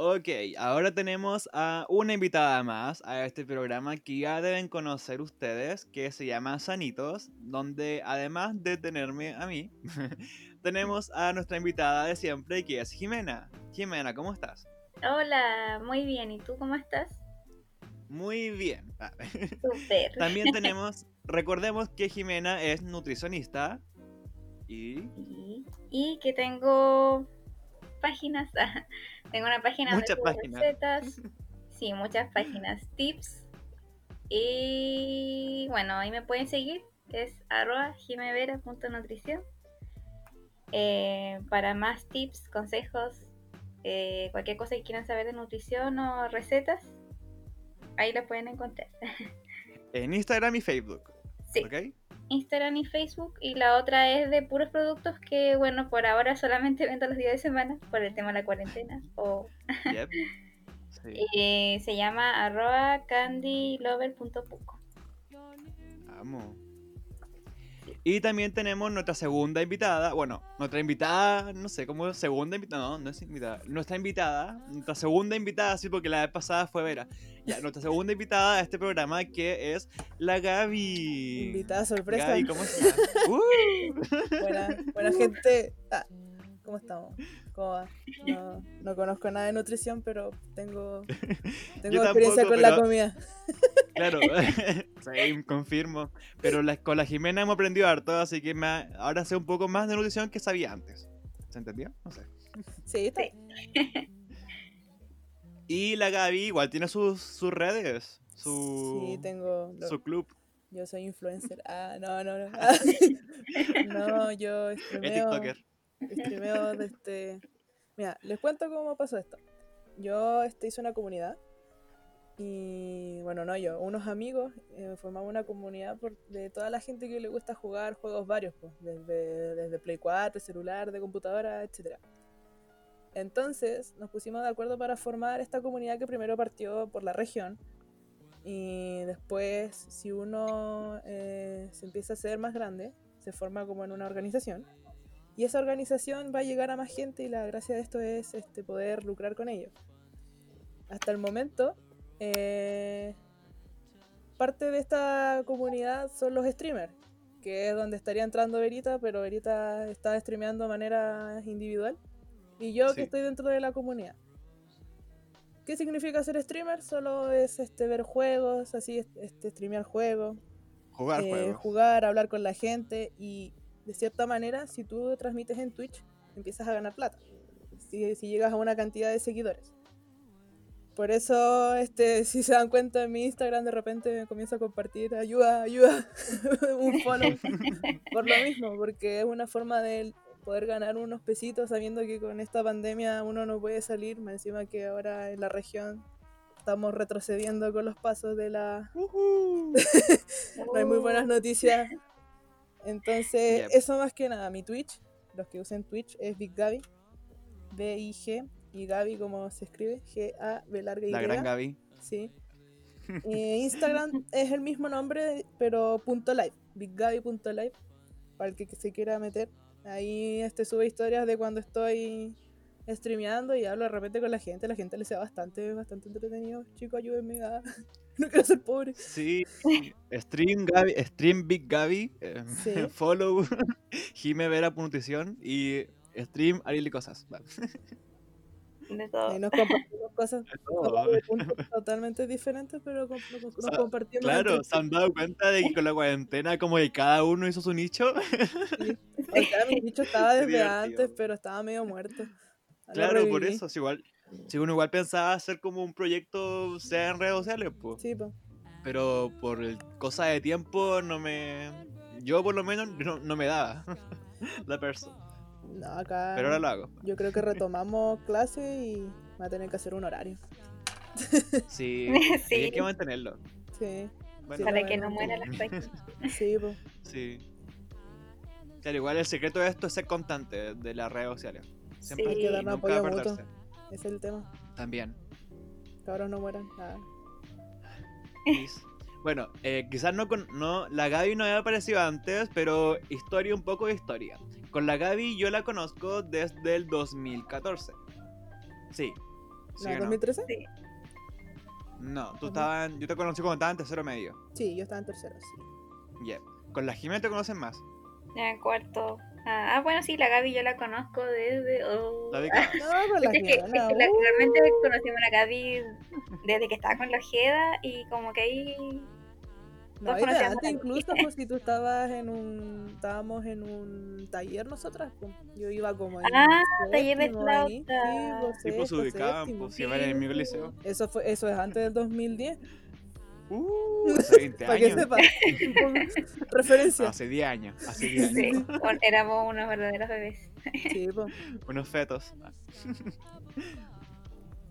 Ok, ahora tenemos a una invitada más a este programa que ya deben conocer ustedes, que se llama Sanitos, donde además de tenerme a mí, tenemos a nuestra invitada de siempre, que es Jimena. Jimena, ¿cómo estás? Hola, muy bien. ¿Y tú cómo estás? Muy bien. Súper. También tenemos, recordemos que Jimena es nutricionista y... Y, y que tengo páginas. Tengo una página Muchas de páginas. recetas. Sí, muchas páginas. Tips. Y bueno, ahí me pueden seguir. Es arroba jimevera.nutrición. Eh, para más tips, consejos, eh, cualquier cosa que quieran saber de nutrición o recetas, ahí la pueden encontrar. En Instagram y Facebook. Sí. ¿Ok? Instagram y Facebook y la otra es de puros productos que bueno por ahora solamente vendo los días de semana por el tema de la cuarentena o Yep. Sí. eh, se llama arroba candylover.puco Amo. Y también tenemos nuestra segunda invitada. Bueno, nuestra invitada, no sé cómo segunda invitada. No, no es invitada. Nuestra invitada, nuestra segunda invitada, sí, porque la vez pasada fue Vera. Ya, nuestra segunda invitada a este programa que es la Gaby. Invitada sorpresa. Gaby, ¿cómo estás? Uh. Buena, buena gente. Ah, ¿Cómo estamos? ¿Cómo va? No, no conozco nada de nutrición, pero tengo, tengo experiencia tampoco, con la comida. Claro, sí, confirmo. Pero la- con la Jimena hemos aprendido harto, así que me- ahora sé un poco más de nutrición que sabía antes. ¿Se entendió? No sé. Sí, está. Sí. Y la Gaby igual tiene sus, sus redes, su, Sí, tengo. lo- su club. Yo soy influencer. Ah, no, no, no. Ah, no, yo Es streameo. TikToker. Streameo de este. Mira, les cuento cómo pasó esto. Yo este, hice una comunidad. Y bueno, no yo, unos amigos eh, formamos una comunidad por- de toda la gente que le gusta jugar juegos varios, pues, desde, desde Play 4, celular, de computadora, etc. Entonces nos pusimos de acuerdo para formar esta comunidad que primero partió por la región y después si uno eh, se empieza a hacer más grande, se forma como en una organización y esa organización va a llegar a más gente y la gracia de esto es este, poder lucrar con ello. Hasta el momento, eh, parte de esta comunidad son los streamers, que es donde estaría entrando Verita, pero Verita está streameando de manera individual. Y yo Sí. que estoy dentro de la comunidad. ¿Qué significa ser streamer? Solo es este, ver juegos, así, este, streamear juegos, Jugar eh, juegos. jugar, hablar con la gente y de cierta manera, si tú transmites en Twitch, empiezas a ganar plata. Si, si llegas a una cantidad de seguidores. Por eso, este, si se dan cuenta en mi Instagram, de repente me comienzo a compartir ayuda, ayuda, un follow. por lo mismo, porque es una forma de poder ganar unos pesitos sabiendo que con esta pandemia uno no puede salir, más encima que ahora en la región estamos retrocediendo con los pasos de la, Ujú. no hay muy buenas noticias. Entonces, eso más que nada, mi Twitch, los que usen Twitch es Big Gaby, B-I-G, y Gaby como se escribe, G-A-B larga Y. La gran Gaby. Sí. Eh, Instagram es el mismo nombre, pero punto live, biggaby.live, para el que se quiera meter. Ahí este sube historias de cuando estoy streameando y hablo de repente con la gente, la gente le sea bastante, bastante entretenido. Chicos, ayúdenme a... no quiero ser pobre. Sí. Stream Gaby, Stream Big Gaby. eh, Sí. Follow Jime Vera Nutrición y Stream Ariel y Cosas. Va. de todo. Y nos compartimos cosas todo. de puntos totalmente diferentes, pero nos, nos Sa- compartimos. Claro, ¿se han dado cuenta de que con la cuarentena como que cada uno hizo su nicho? sí. O sea, mi bicho estaba desde antes, pero estaba medio muerto. Claro, por eso, si igual, si uno igual pensaba hacer como un proyecto sea en redes sociales, pues. Sí. Pero por el- cosa de tiempo no me. Yo por lo menos no, no me daba la persona. No, acá. Pero ahora lo hago. Yo creo que retomamos clase y va a tener que hacer un horario. Sí, Sí. y hay que mantenerlo. Sí, Bueno, Para que no muera la sí, po. sí. Claro, igual el secreto de esto es ser constante de las redes sociales. Siempre Sí. Hay que darnos nunca apoyo mutuo. Es el tema. También. Cabros no mueran. Please. Bueno, eh, quizás no con. No, la Gaby no había aparecido antes, pero historia, un poco de historia. Con la Gaby yo la conozco desde el 2014. Sí. ¿Sí ¿No, o no? 2013? Sí. No, tú estabas. en- Yo te conocí cuando estaba en tercero medio. Sí, yo estaba en tercero, sí. Yeah. Con la Jimena te conocen más. Ya en cuarto. Ah, ah, bueno, sí, la Gaby yo la conozco desde. oh. La ubicabas. No, la Es que, es que la- uh, realmente conocimos a la Gaby desde que estaba con la Ojeda y como que ahí No, de antes incluso, pues si tú estabas en un. Estábamos en un taller nosotras, pues, yo iba como en. Ah, taller de ahí, Sí, flauta. pues, Sí, pues ubicaban, séptimo. pues si iban en el mismo liceo. Eso, fue, eso es antes del 2010. Uh, hace 20 Para que años. Referencia. Hace 10 años. Hace 10 Sí, años. bueno, éramos unos verdaderos bebés. Sí, pues, Unos fetos.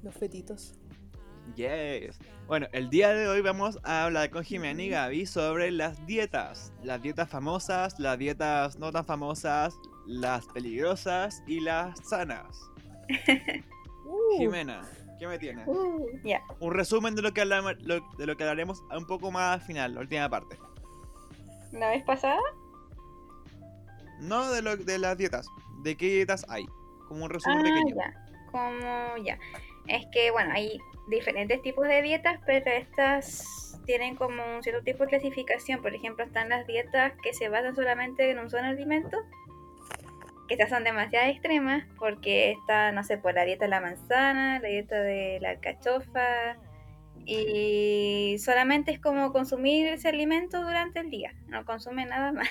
los fetitos. Yes. Bueno, el día de hoy vamos a hablar con Jimena y Gaby sobre las dietas. Las dietas famosas, las dietas no tan famosas, las peligrosas y las sanas. Uh, Jimena, ¿qué me tienes? Uh. Un resumen de lo que hablamos, lo- de lo que hablaremos un poco más al final, la última parte. La vez pasada, No de, lo, de las dietas, de qué dietas hay. Como un resumen ah, pequeño. ya. Como ya. Es que, bueno, hay diferentes tipos de dietas, pero estas tienen como un cierto tipo de clasificación. Por ejemplo, están las dietas que se basan solamente en un solo alimento. Que estas son demasiado extremas porque está, no sé, por la dieta de la manzana, la dieta de la alcachofa. Y solamente es como consumir ese alimento durante el día. No consume nada más.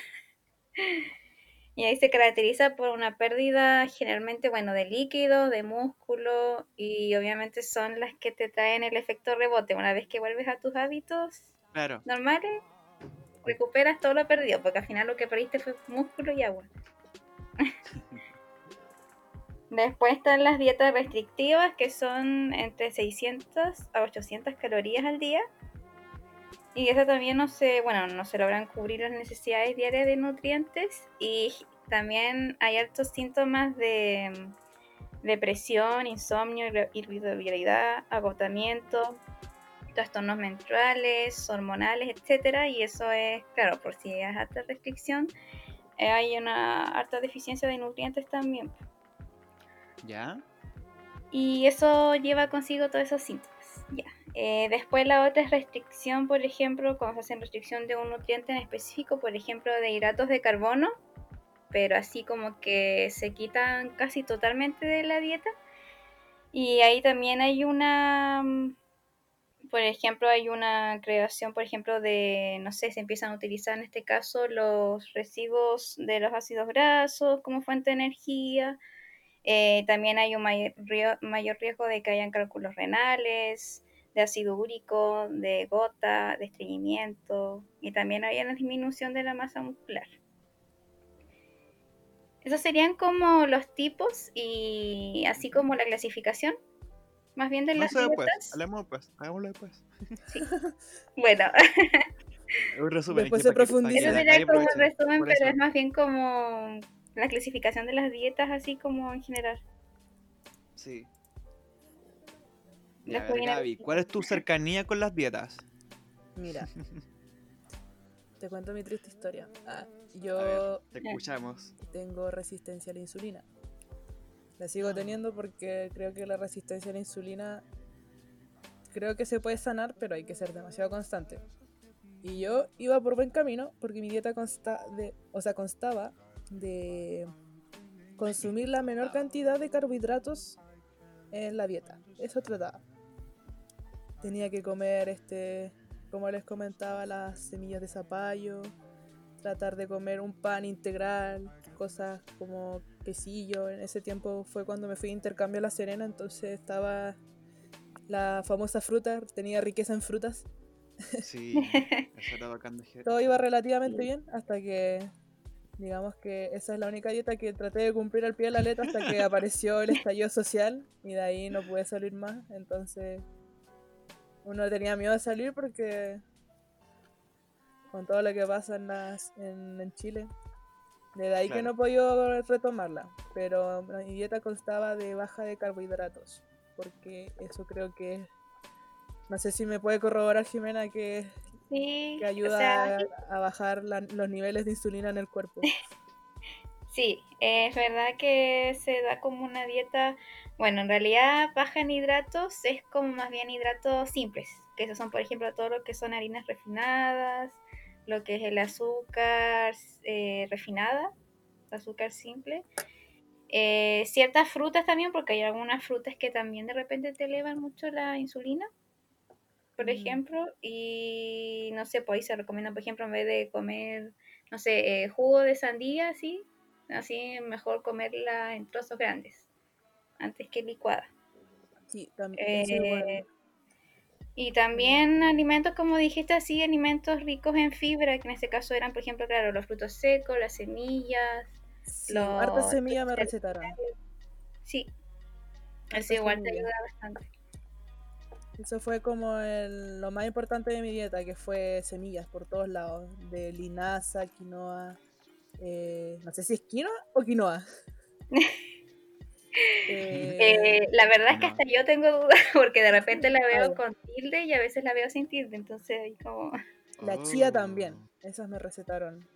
Y ahí se caracteriza por una pérdida generalmente, bueno, de líquido, de músculo y obviamente son las que te traen el efecto rebote. Una vez que vuelves a tus hábitos Claro. normales, recuperas todo lo perdido, porque al final lo que perdiste fue músculo y agua. Después están las dietas restrictivas, que son entre 600 a 800 calorías al día. Y eso también no se, bueno, no se logran cubrir las necesidades diarias de nutrientes. Y también hay altos síntomas de mm, depresión, insomnio, irri- irritabilidad, agotamiento, trastornos menstruales, hormonales, etcétera. Y eso es, claro, por si es alta restricción, hay una alta deficiencia de nutrientes también. ¿Ya? Y eso lleva consigo todos esos síntomas. Ya. Eh, después la otra es restricción, por ejemplo, cuando se hacen restricción de un nutriente en específico, por ejemplo, de hidratos de carbono, pero así como que se quitan casi totalmente de la dieta. Y ahí también hay una, mm, por ejemplo, hay una creación, por ejemplo, de, no sé, se empiezan a utilizar en este caso los residuos de los ácidos grasos como fuente de energía. Eh, también hay un mayor, mayor riesgo de que hayan cálculos renales, de ácido úrico, de gota, de estreñimiento y también hay una disminución de la masa muscular. Esos serían como los tipos y así como la clasificación, más bien de No las dietas. Hablemos después. Hagámoslo después. Bueno, Un resumen. Después se profundiza. eso sería como un resumen, pero eso. es más bien como la clasificación de las dietas así como en general. Sí. Ya, ver, Gaby, ¿cuál es tu cercanía con las dietas? Mira. Te cuento mi triste historia. Ah, A yo ver, te escuchamos. tengo resistencia a la insulina. La sigo teniendo porque creo que la resistencia a la insulina creo que se puede sanar, pero hay que ser demasiado constante. Y yo iba por buen camino porque mi dieta consta o sea, constaba de consumir la menor cantidad de carbohidratos en la dieta. Eso trataba. Tenía que comer este, como les comentaba, las semillas de zapallo, tratar de comer un pan integral, cosas como quesillo. En ese tiempo fue cuando me fui a intercambio a La Serena, entonces estaba la famosa fruta, tenía riqueza en frutas. Sí, eso era bacán de Todo iba relativamente bien hasta que, digamos que esa es la única dieta que traté de cumplir al pie de la letra hasta que apareció el estallido social y de ahí no pude salir más. Entonces uno tenía miedo de salir porque con todo lo que pasa en, las, en, en Chile, desde ahí que no he podido retomarla. Pero mi dieta constaba de baja de carbohidratos porque eso creo que... No sé si me puede corroborar Jimena que Sí, que o ayuda sea, a, a bajar la- los niveles de insulina en el cuerpo. Sí, es verdad que se da como una dieta, bueno, en realidad baja en hidratos es como más bien hidratos simples, que esos son, por ejemplo, todo lo que son harinas refinadas, lo que es el azúcar eh, refinada, azúcar simple. Eh, ciertas frutas también, porque hay algunas frutas que también de repente te elevan mucho la insulina, por Mm. ejemplo, y no sé, pues ahí se recomienda, por ejemplo, en vez de comer, no sé, eh, jugo de sandía, así, así mejor comerla en trozos grandes, antes que licuada. Sí, también. Eh, y también alimentos, como dijiste, así, alimentos ricos en fibra, que en este caso eran, por ejemplo, claro, los frutos secos, las semillas, Sí, los harta semilla me recetaron. Sí, Harta eso igual te ayuda bastante. Eso fue como el- lo más importante de mi dieta, que fue semillas por todos lados, de linaza, quinoa, eh, no sé si es quinoa o quinoa. Eh, Eh, la verdad es que hasta yo tengo dudas, porque de repente la veo con tilde y a veces la veo sin tilde, entonces ahí como... la chía Oh. también, esas me recetaron.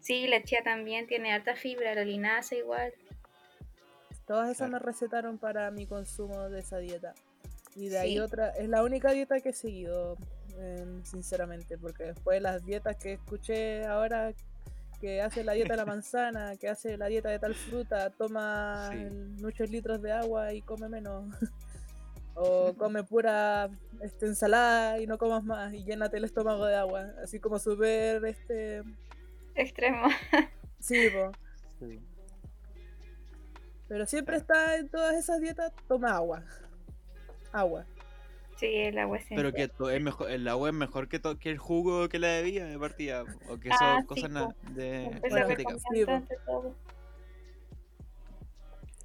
Sí, la chía también tiene alta fibra, la linaza igual. Todas esas Claro. me recetaron para mi consumo de esa dieta. Y de ahí Sí. otra, es la única dieta que he seguido, em, sinceramente, porque después de las dietas que escuché ahora, que hace la dieta de la manzana, que hace la dieta de tal fruta, toma Sí. muchos litros de agua y come menos. o come pura este, ensalada y no comas más y llénate el estómago de agua. Así como súper, este... Extremo. Sí, po. Sí. Pero siempre está en todas esas dietas, toma agua. Agua. Sí, el agua es Pero que es mejor, el agua es mejor que, que el jugo que la bebida de partida. O que Ah, son sí, cosas de sí, todo.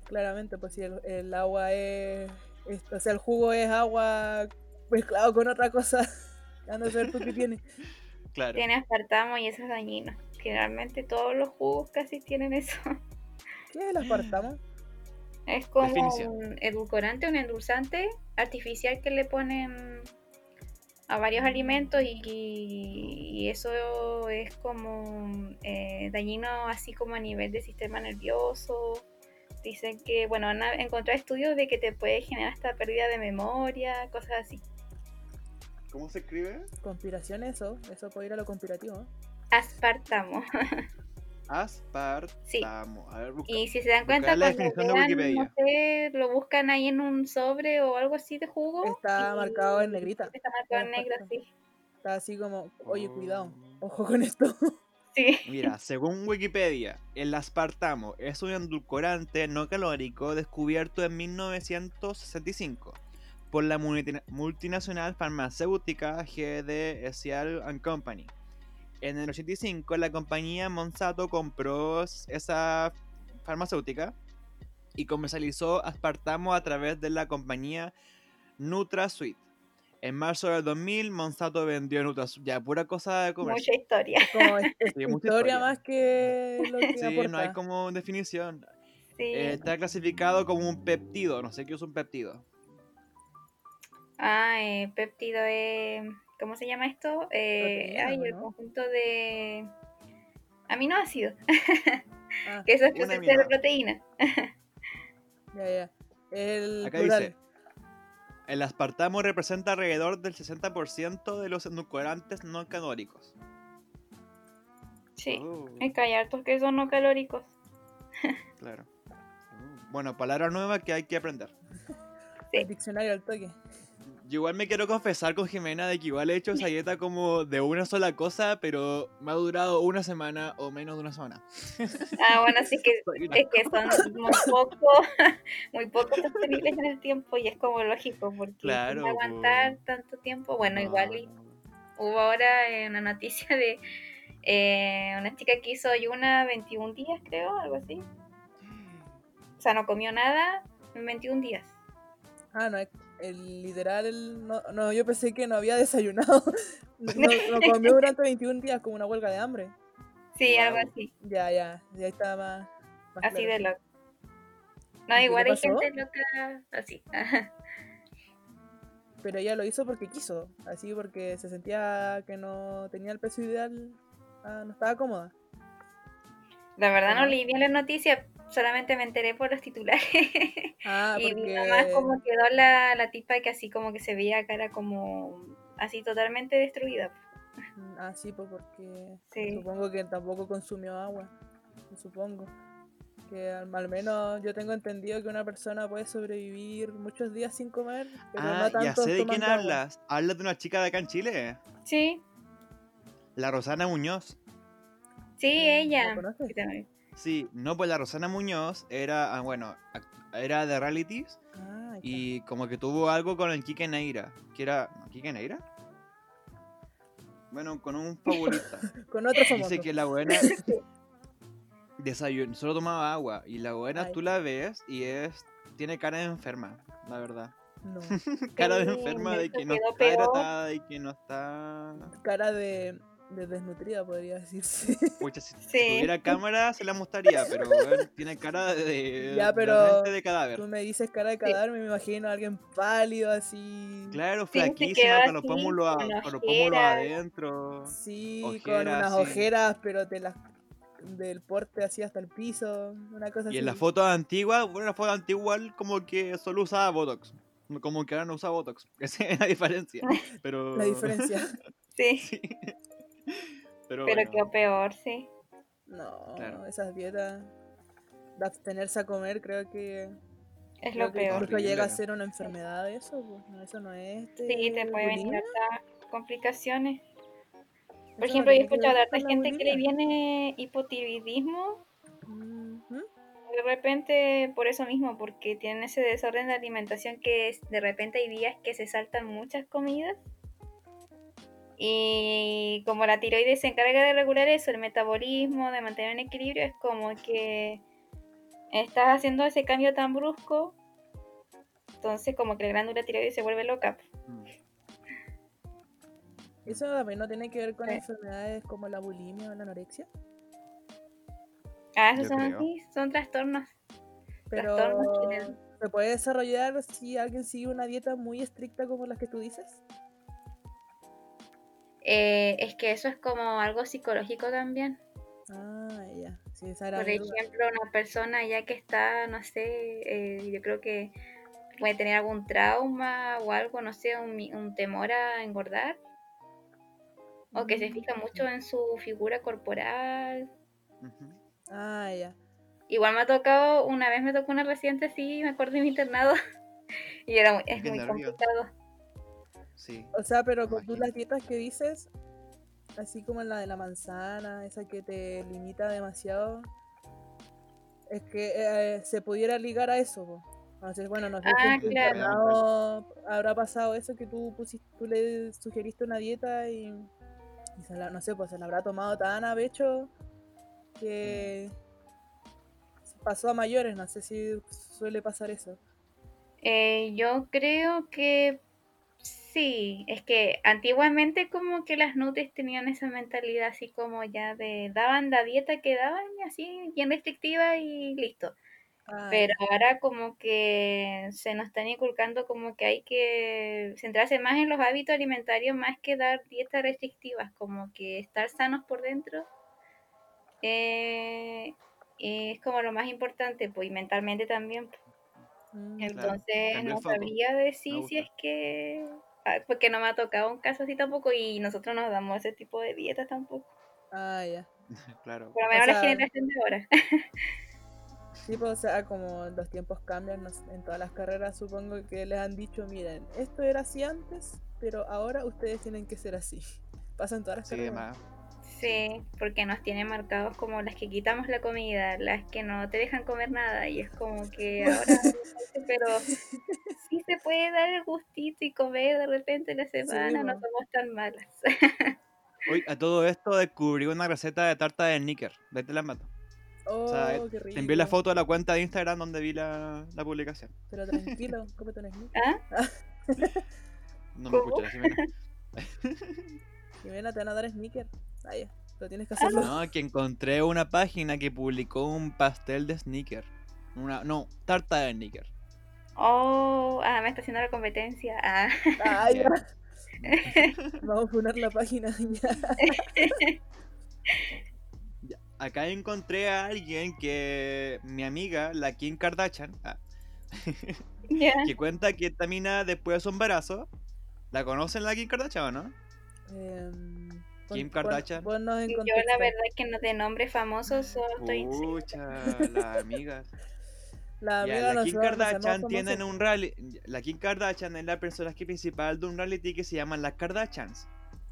Claramente, pues si el, el agua es, es- O sea, el jugo es agua mezclado con otra cosa. Anda a saber tú qué tiene. Claro. Tiene aspartamo y eso es dañino. Generalmente todos los jugos casi tienen eso. ¿Qué es el aspartamo? Es como Definición. un edulcorante, un endulzante artificial que le ponen a varios alimentos y, y eso es como eh, dañino así como a nivel del sistema nervioso. Dicen que, bueno, han a- encontrado estudios de que te puede generar hasta pérdida de memoria, cosas así. ¿Cómo se escribe? Conspiración, eso. Eso puede ir a lo conspirativo. Aspartamo. Aspartamo. A ver, busca. Y si se dan cuenta, la cuando definición de no sé, lo buscan ahí en un sobre o algo así de jugo. Está y marcado en negrita. Está marcado en negro, sí. Está así como, oye, cuidado. Oh. Ojo con esto. Sí. Mira, según Wikipedia, el aspartamo es un endulcorante no calórico descubierto en 1965 por la multi- multinacional farmacéutica GD Esial and Company. En el 85 la compañía Monsanto compró esa farmacéutica y comercializó aspartamo a través de la compañía NutraSweet. En marzo del 2000 Monsanto vendió NutraSweet, ya pura cosa de comercio. Mucha historia. Como es, es Sí, tu mucha historia historia. más que lo que Sí, aporta. no hay como definición. Sí. Eh, está clasificado como un peptido, no sé qué es un peptido. Ah, eh, péptido es. ¿Cómo se llama esto? Eh, ay, ¿o el conjunto de aminoácidos. Ah, Que eso es de proteína. ya, ya. El Acá plural. dice, el aspartamo representa alrededor del 60% de los endulcorantes no calóricos. Sí. Oh, Es que hay hartos que son no calóricos. claro. Bueno, palabra nueva que hay que aprender. Sí. El diccionario al toque. Yo igual me quiero confesar con Jimena de que igual he hecho esa dieta como de una sola cosa, pero me ha durado una semana o menos de una semana. Ah, bueno, sí que es que son muy poco, muy poco sostenibles en el tiempo y es como lógico porque Claro, ¿cómo aguantar tanto tiempo. Bueno, igual y hubo ahora una noticia de eh, una chica que hizo ayuna 21 días, creo, algo así. O sea, no comió nada en 21 días. Ah, no, el literal, no, no, yo pensé que no había desayunado. No, no comió durante 21 días como una huelga de hambre. Sí, algo así, Ya, ya, ya está más. más así de loco. No, ¿Y qué igual hay gente loca así. Pero ella lo hizo porque quiso, así porque se sentía que no tenía el peso ideal, ah, no estaba cómoda. La verdad no leí bien la noticia, solamente me enteré por los titulares. Ah, y porque... nada más como quedó la, la tipa que así como que se veía cara como así totalmente destruida. Mm, Ah, sí, pues porque Sí. supongo que tampoco consumió agua. Supongo. Que al, al menos yo tengo entendido que una persona puede sobrevivir muchos días sin comer, pero Ah, no ya tanto sé de quién agua. hablas. Hablas de una chica de acá en Chile. Sí, La Rosana Muñoz. sí, ¿La ella. conoces? Sí, también. Sí, no, pues la Rosana Muñoz era, ah, bueno, era de realities Ah, y como que tuvo algo con el Kike Neira. Que era. ¿no, ¿Kike Neira? Bueno, con un favorita. Con otro famoso. Dice que la buena desayuno, solo tomaba agua. Y la buena Ay. tú la ves y es. Tiene cara de enferma, la verdad. No. Cara de enferma de que no está hidratada y que no está. Cara de, de desnutrida, podría decirse. Pucha, si, Sí. tuviera cámara se la mostraría, pero bueno, tiene cara de. Ya, pero de cadáver. Tú me dices cara de cadáver, me imagino a alguien pálido así. Claro, flaquísima, con los pómulos, a- con con los pómulos adentro. Sí, con unas sí. ojeras, pero te las del porte así hasta el piso, una cosa Y así. en la foto antigua, bueno, la foto antigua como que solo usaba Botox. Como que ahora no usa Botox. Esa es la diferencia. Pero... La diferencia. Sí, Sí. Pero, pero bueno, quedó peor, sí. No, Claro. esas dietas de abstenerse a comer, creo que, Es creo lo que peor. incluso llega a ser una enfermedad eso, pues, no, eso no es este, Sí, te puede venir hartas complicaciones. Por eso ejemplo, yo he que escuchado de harta gente que le viene hipotiroidismo de repente por eso mismo, porque tienen ese desorden de alimentación que es- de repente hay días que se saltan muchas comidas. Y como la tiroides se encarga de regular eso, el metabolismo, de mantener un equilibrio, es como que estás haciendo ese cambio tan brusco, entonces como que la glándula tiroides se vuelve loca. mm, Eso también no tiene que ver con Sí. enfermedades como la bulimia o la anorexia, Ah, esos Yo son así, son trastornos. pero Trastornos se puede desarrollar si alguien sigue una dieta muy estricta como las que tú dices. Eh, es que eso es como algo psicológico también. Ah, ya. Sí, esa era Por duda. ejemplo, una persona ya que está, no sé, eh, yo creo que puede tener algún trauma o algo, no sé, un, temor a engordar. O que se Mm. fija mucho en su figura corporal. Ah, ya. Igual me ha tocado, una vez me tocó una reciente así, me acuerdo de mi internado. y era muy, es Qué muy complicado. Sí. O sea, pero con tú las dietas que dices, así como la de la manzana, esa que te limita demasiado, es que eh, se pudiera ligar a eso. po. Entonces, bueno, no sé si Ah, tu claro. habrá pasado eso que tú pusiste, tú le sugeriste una dieta y, y se la- no sé, pues se la habrá tomado tan a pecho que pasó a mayores, no sé si suele pasar eso. Eh, yo creo que sí, es que antiguamente como que las nutris tenían esa mentalidad así como ya de daban la dieta que daban así bien restrictiva y listo. Pero ahora como que se nos están inculcando como que hay que centrarse más en los hábitos alimentarios más que dar dietas restrictivas, como que estar sanos por dentro eh, es como lo más importante, pues y mentalmente también. Claro, Entonces cambió el no sabría decir si es que... ah, Porque no me ha tocado un caso así tampoco y nosotros nos damos ese tipo de dietas tampoco. ah, ya. claro. Por lo O menos la generación de ahora. Sí, pues, o sea, como los tiempos cambian en todas las carreras, supongo que les han dicho, miren, esto era así antes, pero ahora ustedes tienen que ser así. Pasa en todas las Sí, carreras. más. Sí, porque nos tienen marcados como las que quitamos la comida, las que no te dejan comer nada y es como que ahora, pero sí se puede dar el gustito y comer de repente la semana, no somos tan malas. Hoy, a todo esto descubrí una receta de tarta de níquer. De ahí te la mato. Oh, sea, qué rico. Te envié la foto de la cuenta de Instagram donde vi la, la publicación. Pero tranquilo, cómete un sneak. ¿Ah? No me la Jimena. Jimena, te van a dar sneaker. Ah, ya. Pero tienes que hacerlo. No, que encontré una página que publicó un pastel de sneaker. Una, no, tarta de sneaker. Oh, ah, me está haciendo la competencia. Ah, Ah, ya. Ya. Vamos a poner la página ya. acá encontré a alguien que mi amiga, la Kim Kardashian, ah, que cuenta que esta mina después de su embarazo, ¿la conocen la Kim Kardashian o no? Em, Kim Kardashian. en Yo la verdad que no de nombre famoso solo estoy Pucha, la amiga. La Ya, amiga la Kim Kardashian tienen un reality. La Kim Kardashian es la personaje principal de un reality que se llama Las Kardashians.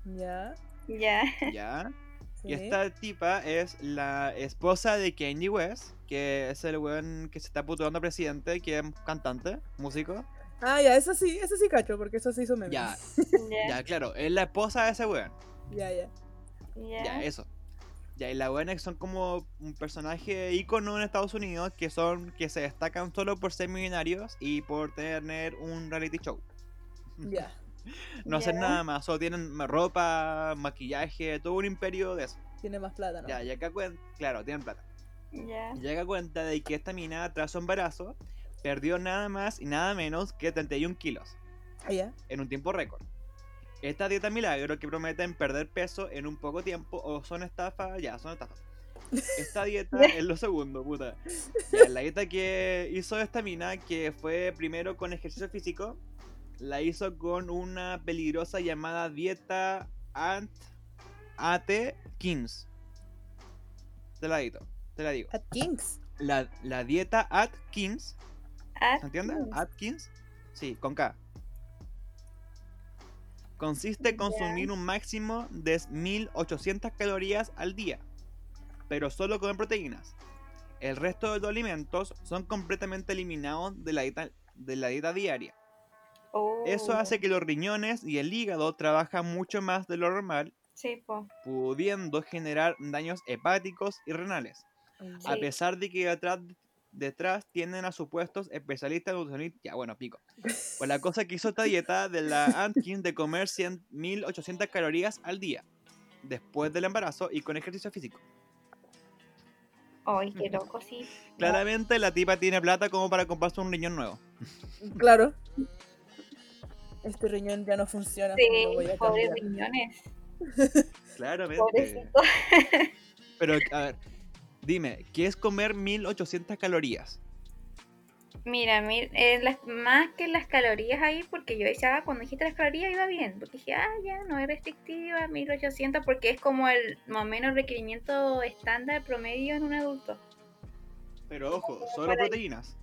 Ya, ya. ¿Ya? sí. Y esta tipa es la esposa de Kanye West, que es el weón que se está putuando presidente, que es cantante, músico. Ah, ya, eso sí, eso sí cacho, porque eso se hizo meme. Ya, Ya. ya, claro, es la esposa de ese weón. Ya, ya. Ya. Ya, eso. Ya, y la buena que son como un personaje ícono en Estados Unidos que son que se destacan solo por ser millonarios y por tener un reality show. Ya. No hacen nada más, solo tienen ropa, maquillaje, todo un imperio de eso. Tiene más plata, ¿no? Ya, ya acá cuenta, claro, tienen plata. Ya. Llega cuenta de que esta mina, tras su embarazo, perdió nada más y nada menos que 31 kilos Ah, ya. en un tiempo récord. Esta dieta milagro que prometen perder peso en un poco tiempo o son estafas, ya, son estafas. Esta dieta es lo segundo, puta. Ya, la dieta que hizo esta mina, que fue primero con ejercicio físico, la hizo con una peligrosa llamada dieta Ant AT Kings. Te la digo, te la digo. Atkins. La, la dieta Atkins, Ah, ¿se entiende? mm, Atkins, sí, con K. Consiste en consumir un máximo de 1800 calorías al día, pero solo comer proteínas. El resto de los alimentos son completamente eliminados de la dieta, de la dieta diaria. Eso oh, hace que los riñones y el hígado trabajan mucho más de lo normal, Sí, pudiendo generar daños hepáticos y renales. A pesar de que detrás, detrás tienen a supuestos especialistas nutricionistas. Ya, bueno, pico. Pues la cosa que hizo esta dieta de la Atkins de comer 100, 1800 calorías al día. Después del embarazo y con ejercicio físico. Ay, qué loco, sí. Claramente la tipa tiene plata como para comprarse un riñón nuevo. Claro. Este riñón ya no funciona. Sí, pobres riñones. Claramente. Pobrecito. Pero, a ver, dime, ¿qué es comer 1800 calorías? Mira, mi- eh, las, más que las calorías ahí, porque yo decía, ah, cuando dijiste las calorías iba bien. Porque dije, ah, ya, no es restrictiva, 1800, porque es como el más o menos requerimiento estándar promedio en un adulto. Pero ojo, solo proteínas.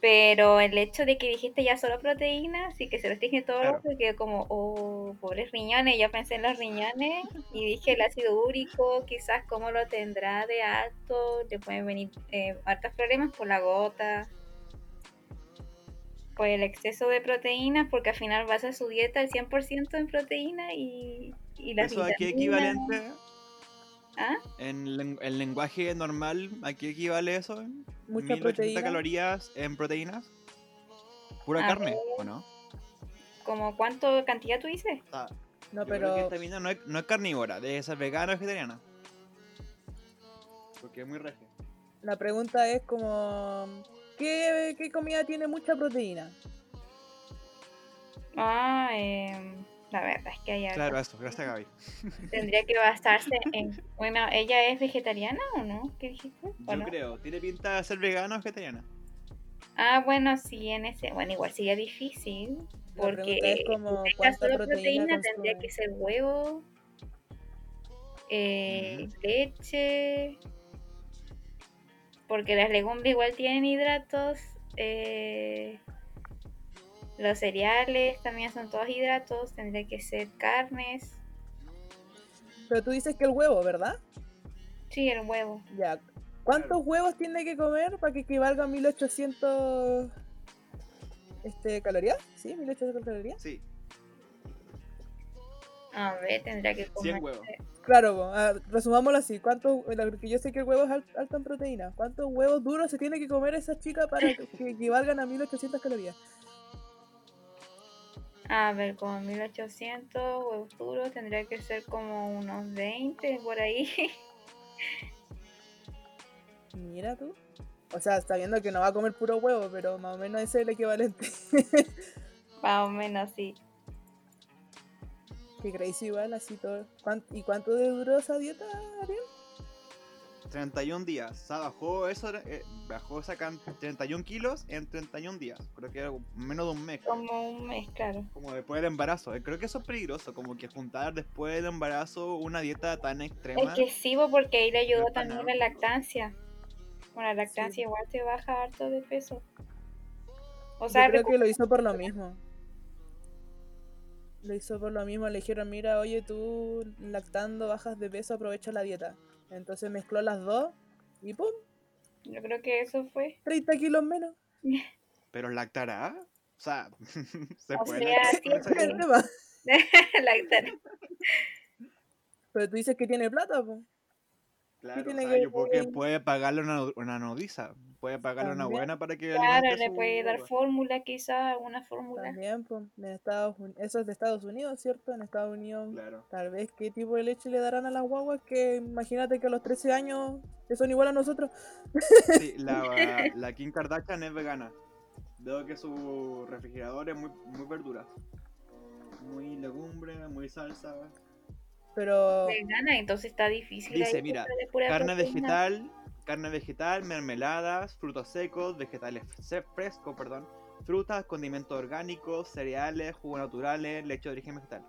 Pero el hecho de que dijiste ya solo proteínas y que se restringe todo, Claro. lo que como, oh, pobres riñones, yo pensé en los riñones y dije el ácido úrico, quizás cómo lo tendrá de alto, le pueden venir eh, hartos problemas por la gota, por el exceso de proteínas, porque al final basa su dieta al 100% en proteína y, y las ¿Eso a qué vitaminas. equivalente? ¿Ah? En el lenguaje normal, ¿a qué equivale eso? Mucha 1800 proteína. calorías en proteínas. Pura A carne. ¿o no? ¿Como cuánto cantidad tú dices? No, yo creo que pero esta mina no es, no es carnívora, debe ser vegana o vegetariana. Porque es muy regia. la pregunta es como... ¿Qué, qué comida tiene mucha proteína? Ah, em, la verdad es que hay algo. Claro, eso, gracias Gaby. Tendría que basarse en. Bueno, ¿ella es vegetariana o no? ¿Qué dijiste? ¿O Yo no? creo, tiene pinta de ser vegana o vegetariana. Ah, bueno, sí, en ese. Bueno, igual sería difícil. Porque es como cuánta solo proteína proteína, tendría que ser huevo, eh, leche. Porque las legumbres igual tienen hidratos. eh, los cereales también son todos hidratos. Tendría que ser carnes. Pero tú dices que el huevo, ¿verdad? Sí, el huevo. Ya. ¿Cuántos huevos tiene que comer para que equivalga a 1800 este, calorías? ¿Sí? ¿1800 calorías? Sí, A ver, tendría que comer. 100 huevos. Claro, resumámoslo así. ¿Cuántos, porque yo sé que el huevo es al- alto en proteína. ¿Cuántos huevos duros se tiene que comer esa chica para que que equivalgan a 1800 calorías? A ver, como 1800 huevos duros tendría que ser como unos 20 por ahí. Mira tú. O sea, está viendo que no va a comer puro huevo, pero más o menos ese es el equivalente. Más o menos, sí. que crazy igual, así todo. ¿Cuán- ¿Y cuánto de duró esa dieta, Ariel? 31 días. O sea, bajó eso, eh, bajó esa can- 31 kilos en 31 días. Creo que era menos de un mes. Como un mes, claro. Como después del embarazo. Eh, Creo que eso es peligroso, como que juntar después del embarazo una dieta tan extrema. Es que sí, bo, porque ahí le ayudó también la lactancia. Con la lactancia Sí. igual te baja harto de peso. O Yo sea, creo recu- que lo hizo por lo mismo. Lo hizo por lo mismo. Le dijeron, mira, oye, tú lactando bajas de peso, aprovecha la dieta. Entonces mezcló las dos y ¡pum! yo creo que eso fue. 30 kilos menos. Pero lactará. O sea, se O puede sea, lactar sí, con esa sí. El dieta? tema. Lactar. Pero tú dices que tiene plata, pues. Claro, o tiene sea, que yo creo que ver? puede pagarle una, una nodriza. Puede pagarle una buena para que Claro, le puede dar fórmula quizás, alguna fórmula. También, pues. En Estados Unidos. Eso es de Estados Unidos, ¿cierto? En Estados Unidos. Claro. Tal vez qué tipo de leche le darán a las guaguas que imagínate que a los 13 años que son igual a nosotros. Sí, la, la Kim Kardashian es vegana. Veo que su refrigerador es muy, muy verduras. Muy legumbre, muy salsa. Pero Vegana, entonces está difícil. Dice, mira, Carne proteína. vegetal, carne vegetal, mermeladas, frutos secos, vegetales fre- frescos, perdón, frutas, condimentos orgánicos, cereales, jugos naturales, leche de origen vegetal.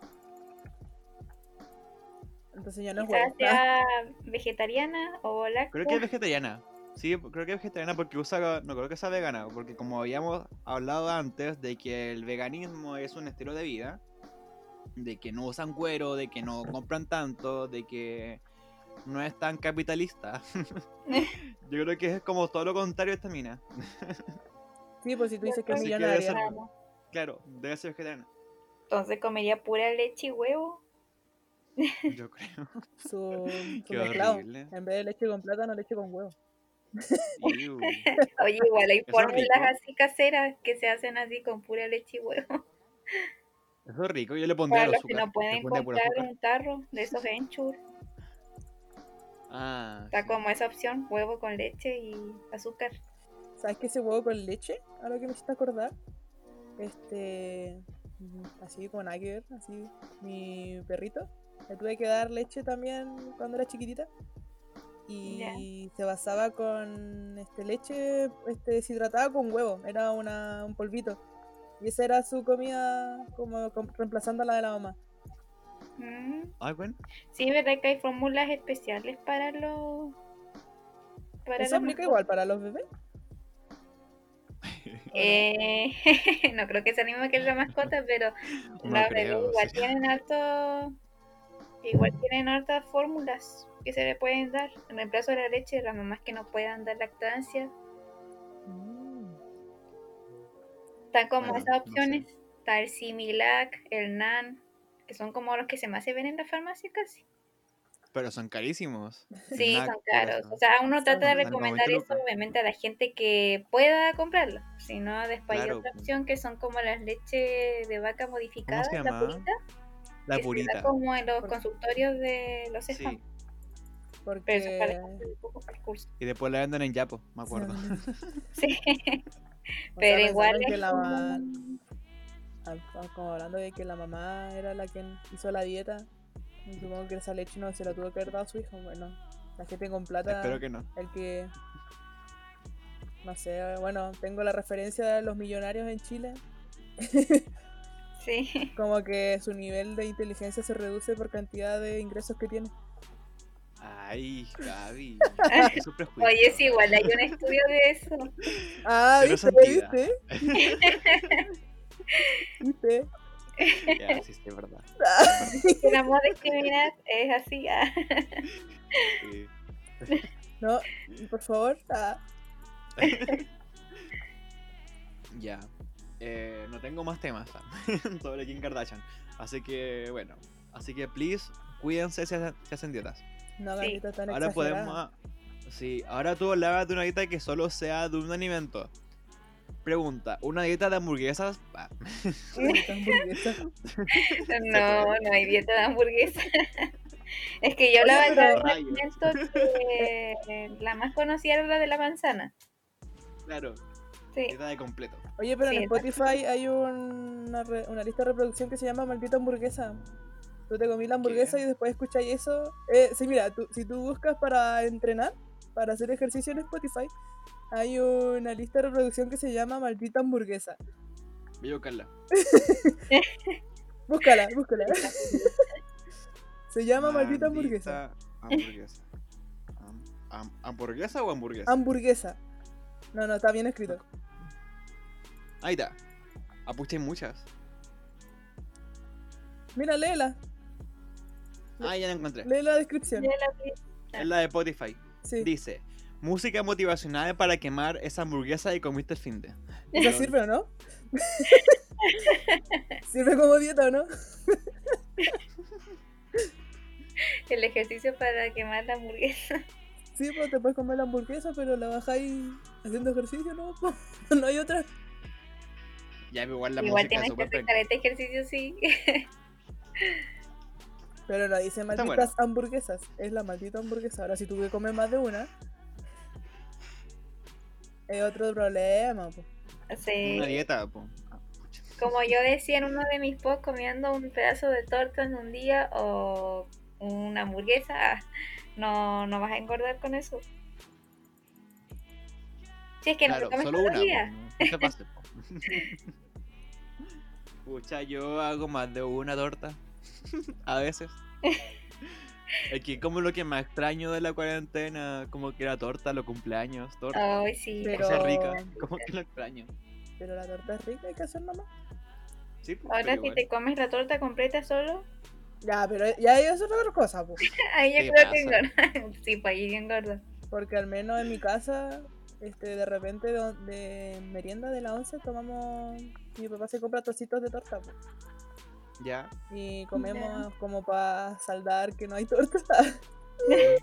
entonces ya no es Quizás sea vegetariana o láctea. Creo que es vegetariana. Sí, creo que es vegetariana porque usa, no creo que sea vegana, porque como habíamos hablado antes de que el veganismo es un estilo de vida, de que no usan cuero, de que no compran tanto, de que no es tan capitalista. Yo creo que es como todo lo contrario de esta mina. Sí, pues si tú dices que es que debe millonaria. ser-. Claro, debe ser vegetariana. Entonces comería pura leche y huevo. Yo creo. Su, su mezclado. En vez de leche con plátano, leche con huevo. Oye, igual hay fórmulas así caseras que se hacen así con pura leche y huevo. Eso es rico, yo le pondría Para los que no pueden comprar un tarro de esos enchur, Ah, está sí. como esa opción, huevo con leche y azúcar. ¿Sabes que ese huevo con leche? A lo que me hiciste acordar. Este. mm, Así que ver, así. Mi perrito. Le tuve que dar leche también cuando era chiquitita. Y se basaba con este leche este, deshidratada con huevo. Era una, un polvito. Y esa era su comida como com- reemplazando a la de la mamá. Mm. Ah, bueno. Sí, verdad que hay fórmulas especiales para los... Para ¿Eso los aplica igual para los bebés? Eh, no creo que sea el mismo que la mascota, pero No los creo, bebés igual sí. tienen harto... Igual tienen hartas fórmulas que se le pueden dar en reemplazo de la leche de las mamás que no puedan dar lactancia. Mm. Están como Bueno, esas no sé. opciones. Está el Similac, el NAN, que son como los que se más se ven en la farmacia casi. Pero son carísimos. Sí, son caros. O sea, uno trata de recomendar 90 eso obviamente a la gente que pueda comprarlo. Si no, después hay otra pues. opción que son como las leches de vaca modificadas, se la purita, La que se da purita. como en los consultorios de los Sí. spam. Porque. Pero eso para poco. Y después la venden en Yapo, me acuerdo. Sí, Sea, pero igual que la como... hablando de que la mamá era la que hizo la dieta. Y supongo que esa leche no se la tuvo que haber dado a su hijo. Bueno, la gente con plata, Espero que no. el que. No sé, bueno, tengo la referencia de los millonarios en Chile. Sí. Como que su nivel de inteligencia se reduce por cantidad de ingresos que tiene. Ay, Gaby. Es. Oye, sí, igual hay un estudio de eso. Ah, ¿viste? ¿Viste? ¿Viste? Ya, sí, sí, es verdad. El amor discriminar es así. ah. Sí. No, por favor. Ah. Ya. Eh, no tengo más temas ah, sobre Kim Kardashian. Así que, bueno. Así que, please, cuídense si hacen, si hacen dietas. No, Sí. tan Ahora exagerada. podemos. Sí, ahora tú hablabas de una dieta que solo sea de un alimento. Pregunta, ¿una dieta de hamburguesas? Ah, hamburguesa. No, no hay dieta de hamburguesa. Es que yo Oye, hablaba pero- de un alimento que la más conocida era la de la manzana. claro, Sí. dieta de completo. Oye, pero Sí, en. Spotify hay un- una, re- una lista de reproducción que se llama Maldita Hamburguesa. Tú te comí la hamburguesa ¿Qué? y después escucháis eso. Eh, sí, mira, tú- si tú buscas para entrenar, para hacer ejercicio en Spotify, hay una lista de reproducción que se llama Maldita Hamburguesa. Voy a buscarla. Búscala, búscala. se llama Maldita Hamburguesa. Hamburguesa. Ham- ham- ¿Hamburguesa o hamburguesa? Hamburguesa. No, no, está bien escrito. Ahí está. Apuché muchas. Mira, léela. Ah, ya la encontré. Lee la descripción. La. Es la de Spotify. Sí. Dice, música motivacional para quemar esa hamburguesa y comiste el fin de. ¿Eso sirve o no? ¿Sirve como dieta o no? El ejercicio para quemar la hamburguesa. Sí, pues te puedes comer la hamburguesa, pero la bajáis haciendo ejercicio, ¿no? No hay otra. Ya, igual la Igual música es tienes que hacer de ejercicio, sí. Pero no dice malditas hamburguesas. Es la maldita hamburguesa. Ahora, si tú que comer más de una, es otro problema. po. Sí. Una dieta, po. Como yo decía en uno de mis posts, comiendo un pedazo de torta en un día o una hamburguesa, no, no vas a engordar con eso. Si es que no Claro, te comes solo una, po, no po. Pucha, yo hago más de una torta. A veces. Es que como lo que más extraño de la cuarentena, como que la torta, los cumpleaños, torta. Ay, sí. Pero- ricas, como que lo extraño. Pero la torta es rica, hay que hacer nomás. Sí, pues, Ahora si igual. te comes la torta completa solo, Ya, pero ya eso es otra cosa, po. ahí yo ¿Qué creo que engorda. sí, pues ahí engorda. Porque al menos en mi casa, este, de repente de, de merienda de la once tomamos. Mi papá se compra trocitos de torta, po. Ya, Y comemos como para saldar que no hay torta.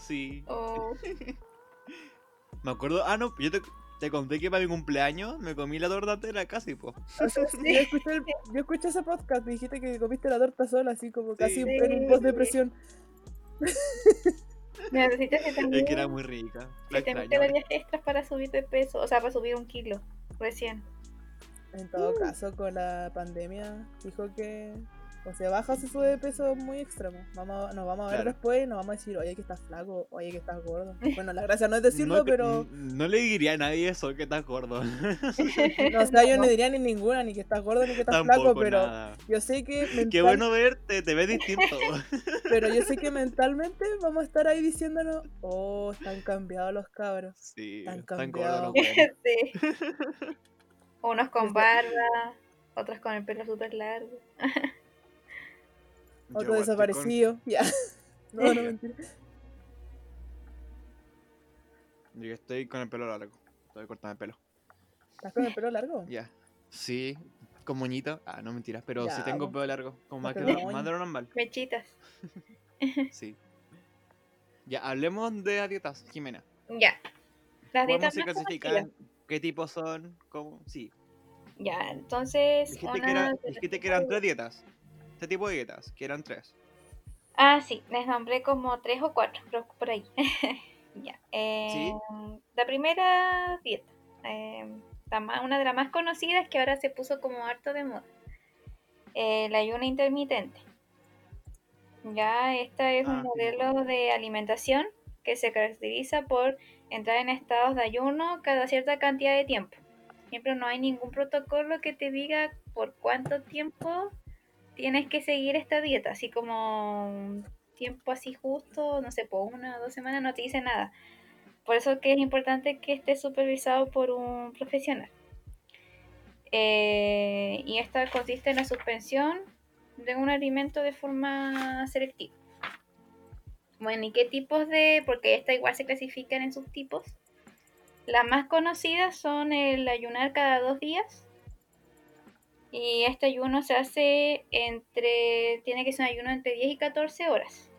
sí. O Me acuerdo, ah, no, yo te, te conté que para mi cumpleaños me comí la torta entera casi, po. O sea, yo, escuché el- yo escuché ese podcast, me dijiste que comiste la torta sola, así como casi Sí. en un post depresión. necesitas que Es también que era muy rica. La que te metas extras para subir de peso, o sea, para subir un kilo recién. En todo caso, con la pandemia, dijo que o se baja o se sube de peso muy extremo. Vamos, a- nos vamos a ver Claro. después y nos vamos a decir, oye, que estás flaco, oye, que estás gordo. Bueno, la gracia no es decirlo, no, pero. no le diría a nadie eso, que estás gordo. No, o sea, yo no diría ni ninguna, ni que estás gordo ni que estás Tampoco flaco, pero nada. yo sé que mental- Qué bueno verte, te ves distinto. pero yo sé que mentalmente vamos a estar ahí diciéndonos, oh, están cambiados los cabros. Sí, Tan tan cambiado. gordo los buenos. sí. Unos con barba, otros con el pelo súper largo. Otro desaparecido, ya. No, no, mentira. Yo estoy con el pelo largo. Estoy cortando el pelo. ¿Estás con el pelo largo? Ya. Sí, con moñito. Ah, no mentiras, pero sí Ya, tengo pelo largo. Como más, que más de lo normal. Mechitas. Sí. Ya, hablemos de las dietas, Jimena. Ya. Las ¿Cómo dietas se clasifican? ¿Qué tipos son? ¿Cómo? Sí. Ya, entonces. Dijiste, que, era- dijiste que eran tres dietas. Este tipo de dietas, que eran tres. Ah, sí, les nombré como tres o cuatro, creo que por ahí. ya. eh, La primera dieta, eh, la más- una de las más conocidas que ahora se puso como harto de moda. el ayuno intermitente. Ya, esta es Ah, un sí, modelo de alimentación que se caracteriza por entrar en estados de ayuno cada cierta cantidad de tiempo. Siempre no hay ningún protocolo que te diga por cuánto tiempo tienes que seguir esta dieta, así como tiempo así justo, no sé, por una o dos semanas no te dice nada. Por eso que es importante que esté supervisado por un profesional. Eh, y esta consiste en la suspensión de un alimento de forma selectiva. Bueno, ¿y qué tipos de...? Porque esta igual se clasifican en subtipos. Las más conocidas son el ayunar cada dos días. Y este ayuno se hace entre... Tiene que ser un ayuno entre 10 y 14 horas.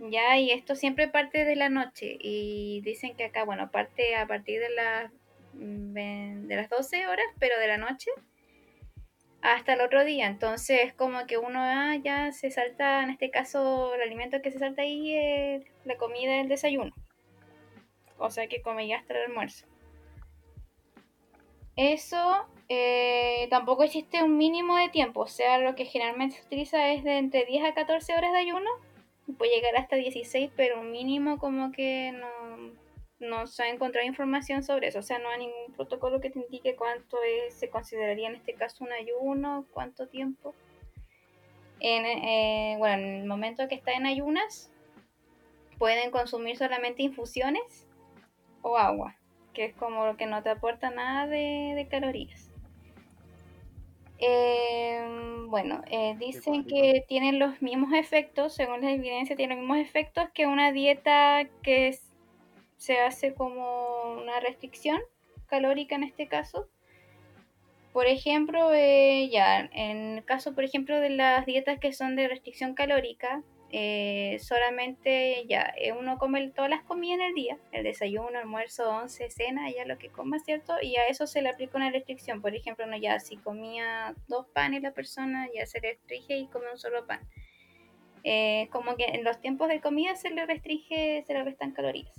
Ya, y esto siempre parte de la noche. Y dicen que acá, bueno, parte a partir de las, mm, de las 12 horas, pero de la noche hasta el otro día. Entonces, como que uno ah, ya se salta, en este caso, el alimento que se salta ahí es la comida del desayuno. O sea que come ya hasta el almuerzo. Eso eh, tampoco existe un mínimo de tiempo. O sea, lo que generalmente se utiliza es de entre 10 a 14 horas de ayuno. Puede llegar hasta 16, pero un mínimo como que no, no se ha encontrado información sobre eso, o sea, no hay ningún protocolo que te indique cuánto es, se consideraría en este caso un ayuno, cuánto tiempo. En, eh, bueno, en el momento que está en ayunas, pueden consumir solamente infusiones o agua, que es como lo que no te aporta nada de, de calorías. Eh, bueno, eh, dicen que tienen los mismos efectos, según la evidencia, tienen los mismos efectos que una dieta que es- se hace como una restricción calórica en este caso. Por ejemplo, eh, ya, en el caso, por ejemplo, de las dietas que son de restricción calórica, eh, solamente ya eh, uno come todas las comidas en el día, el desayuno, almuerzo, once, cena, ya lo que coma, ¿cierto? Y a eso se le aplica una restricción. Por ejemplo, no, ya si comía dos panes la persona, ya se restringe y come un solo pan. Eh, como que en los tiempos de comida se le restringe, se le restan calorías.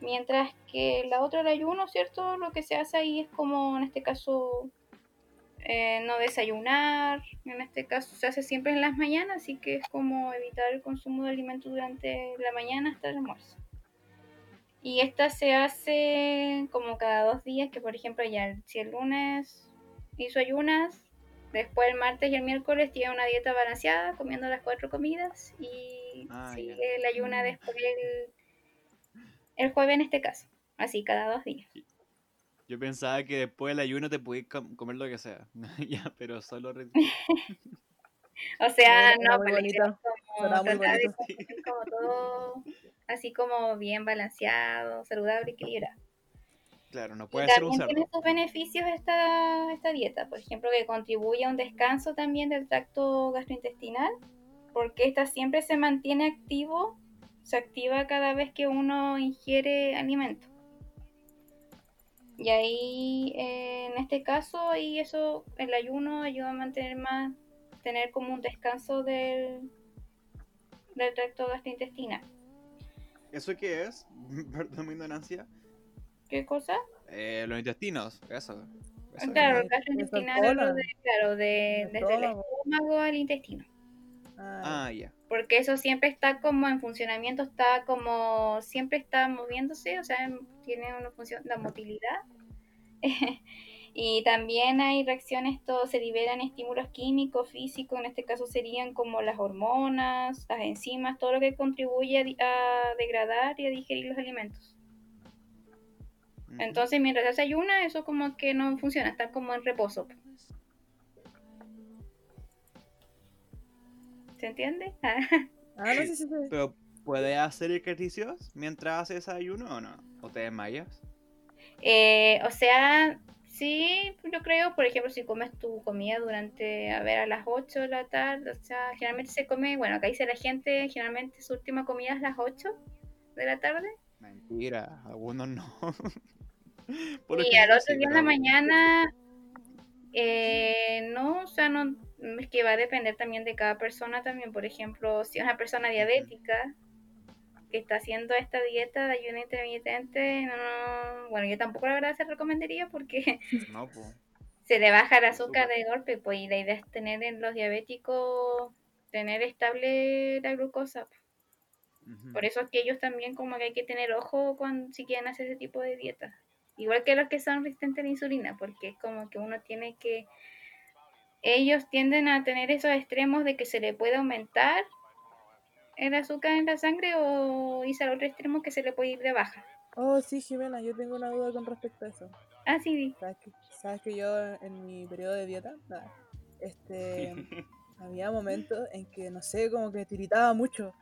Mientras que la otra, el ayuno, ¿cierto? Lo que se hace ahí es como, en este caso, eh, no desayunar, en este caso se hace siempre en las mañanas, así que es como evitar el consumo de alimentos durante la mañana hasta el almuerzo. Y esta se hace como cada dos días, que por ejemplo ya si el lunes hizo ayunas, después el martes y el miércoles tiene una dieta balanceada, comiendo las cuatro comidas, y Ah, sigue ya. el ayuna Mm. después el, el jueves en este caso, así cada dos días. Yo pensaba que después del ayuno te podías com- comer lo que sea. ya, pero solo. O sea, no, idea bonito. es como Sonaba muy tratar de como todo así como bien balanceado, saludable, equilibrado. Claro, no Y puede ser un también cerdo. tiene sus beneficios esta, esta dieta, por ejemplo, que contribuye a un descanso también del tracto gastrointestinal, porque esta siempre se mantiene activo, se activa cada vez que uno ingiere alimento. Y ahí, eh, en este caso, y eso, el ayuno ayuda a mantener más, tener como un descanso del, del tracto gastrointestinal. ¿Eso qué es? Perdón mi ignorancia. ¿Qué cosa? Eh, los intestinos, eso. eso es. claro, el gastrointestinal de, claro, de, El desde el estómago al intestino. Ah, Ah, ya. Porque eso siempre está como en funcionamiento, está como, siempre está moviéndose, o sea, tiene una función, la motilidad. y también hay reacciones, todo se liberan estímulos químicos, físicos, en este caso serían como las hormonas, las enzimas, todo lo que contribuye a, degradar y a digerir los alimentos. Entonces, mientras se ayuna, eso como que no funciona, está como en reposo. ¿Se entiende? ah, no, sí, sí, sí. Pero, ¿puedes hacer ejercicios mientras haces ayuno o no? ¿O te desmayas? Eh, o sea, sí, yo creo, por ejemplo, si comes tu comida durante, a ver, a las 8 de la tarde, o sea, generalmente se come, bueno, acá dice la gente, generalmente su última comida es las 8 de la tarde. Mentira, algunos no. Y al otro día en la mañana, eh, no, o sea, no, es que va a depender también de cada persona también. Por ejemplo, si es una persona diabética que está haciendo esta dieta de ayuno intermitente, no, bueno, yo tampoco la verdad se recomendaría porque No, pues. se le baja el azúcar Azúcar. de golpe, pues y la idea es tener en los diabéticos, tener estable la glucosa. Por eso es que ellos también como que hay que tener ojo cuando si quieren hacer ese tipo de dieta. Igual que los que son resistentes a la insulina, porque es como que uno tiene que... Ellos tienden a tener esos extremos de que se le puede aumentar el azúcar en la sangre o irse al otro extremo que se le puede ir de baja. Oh, sí, Jimena, yo tengo una duda con respecto a eso. Ah, sí. ¿Sabes que, sabes que yo en mi periodo de dieta, nada, este, había momentos en que, no sé, como que tiritaba mucho.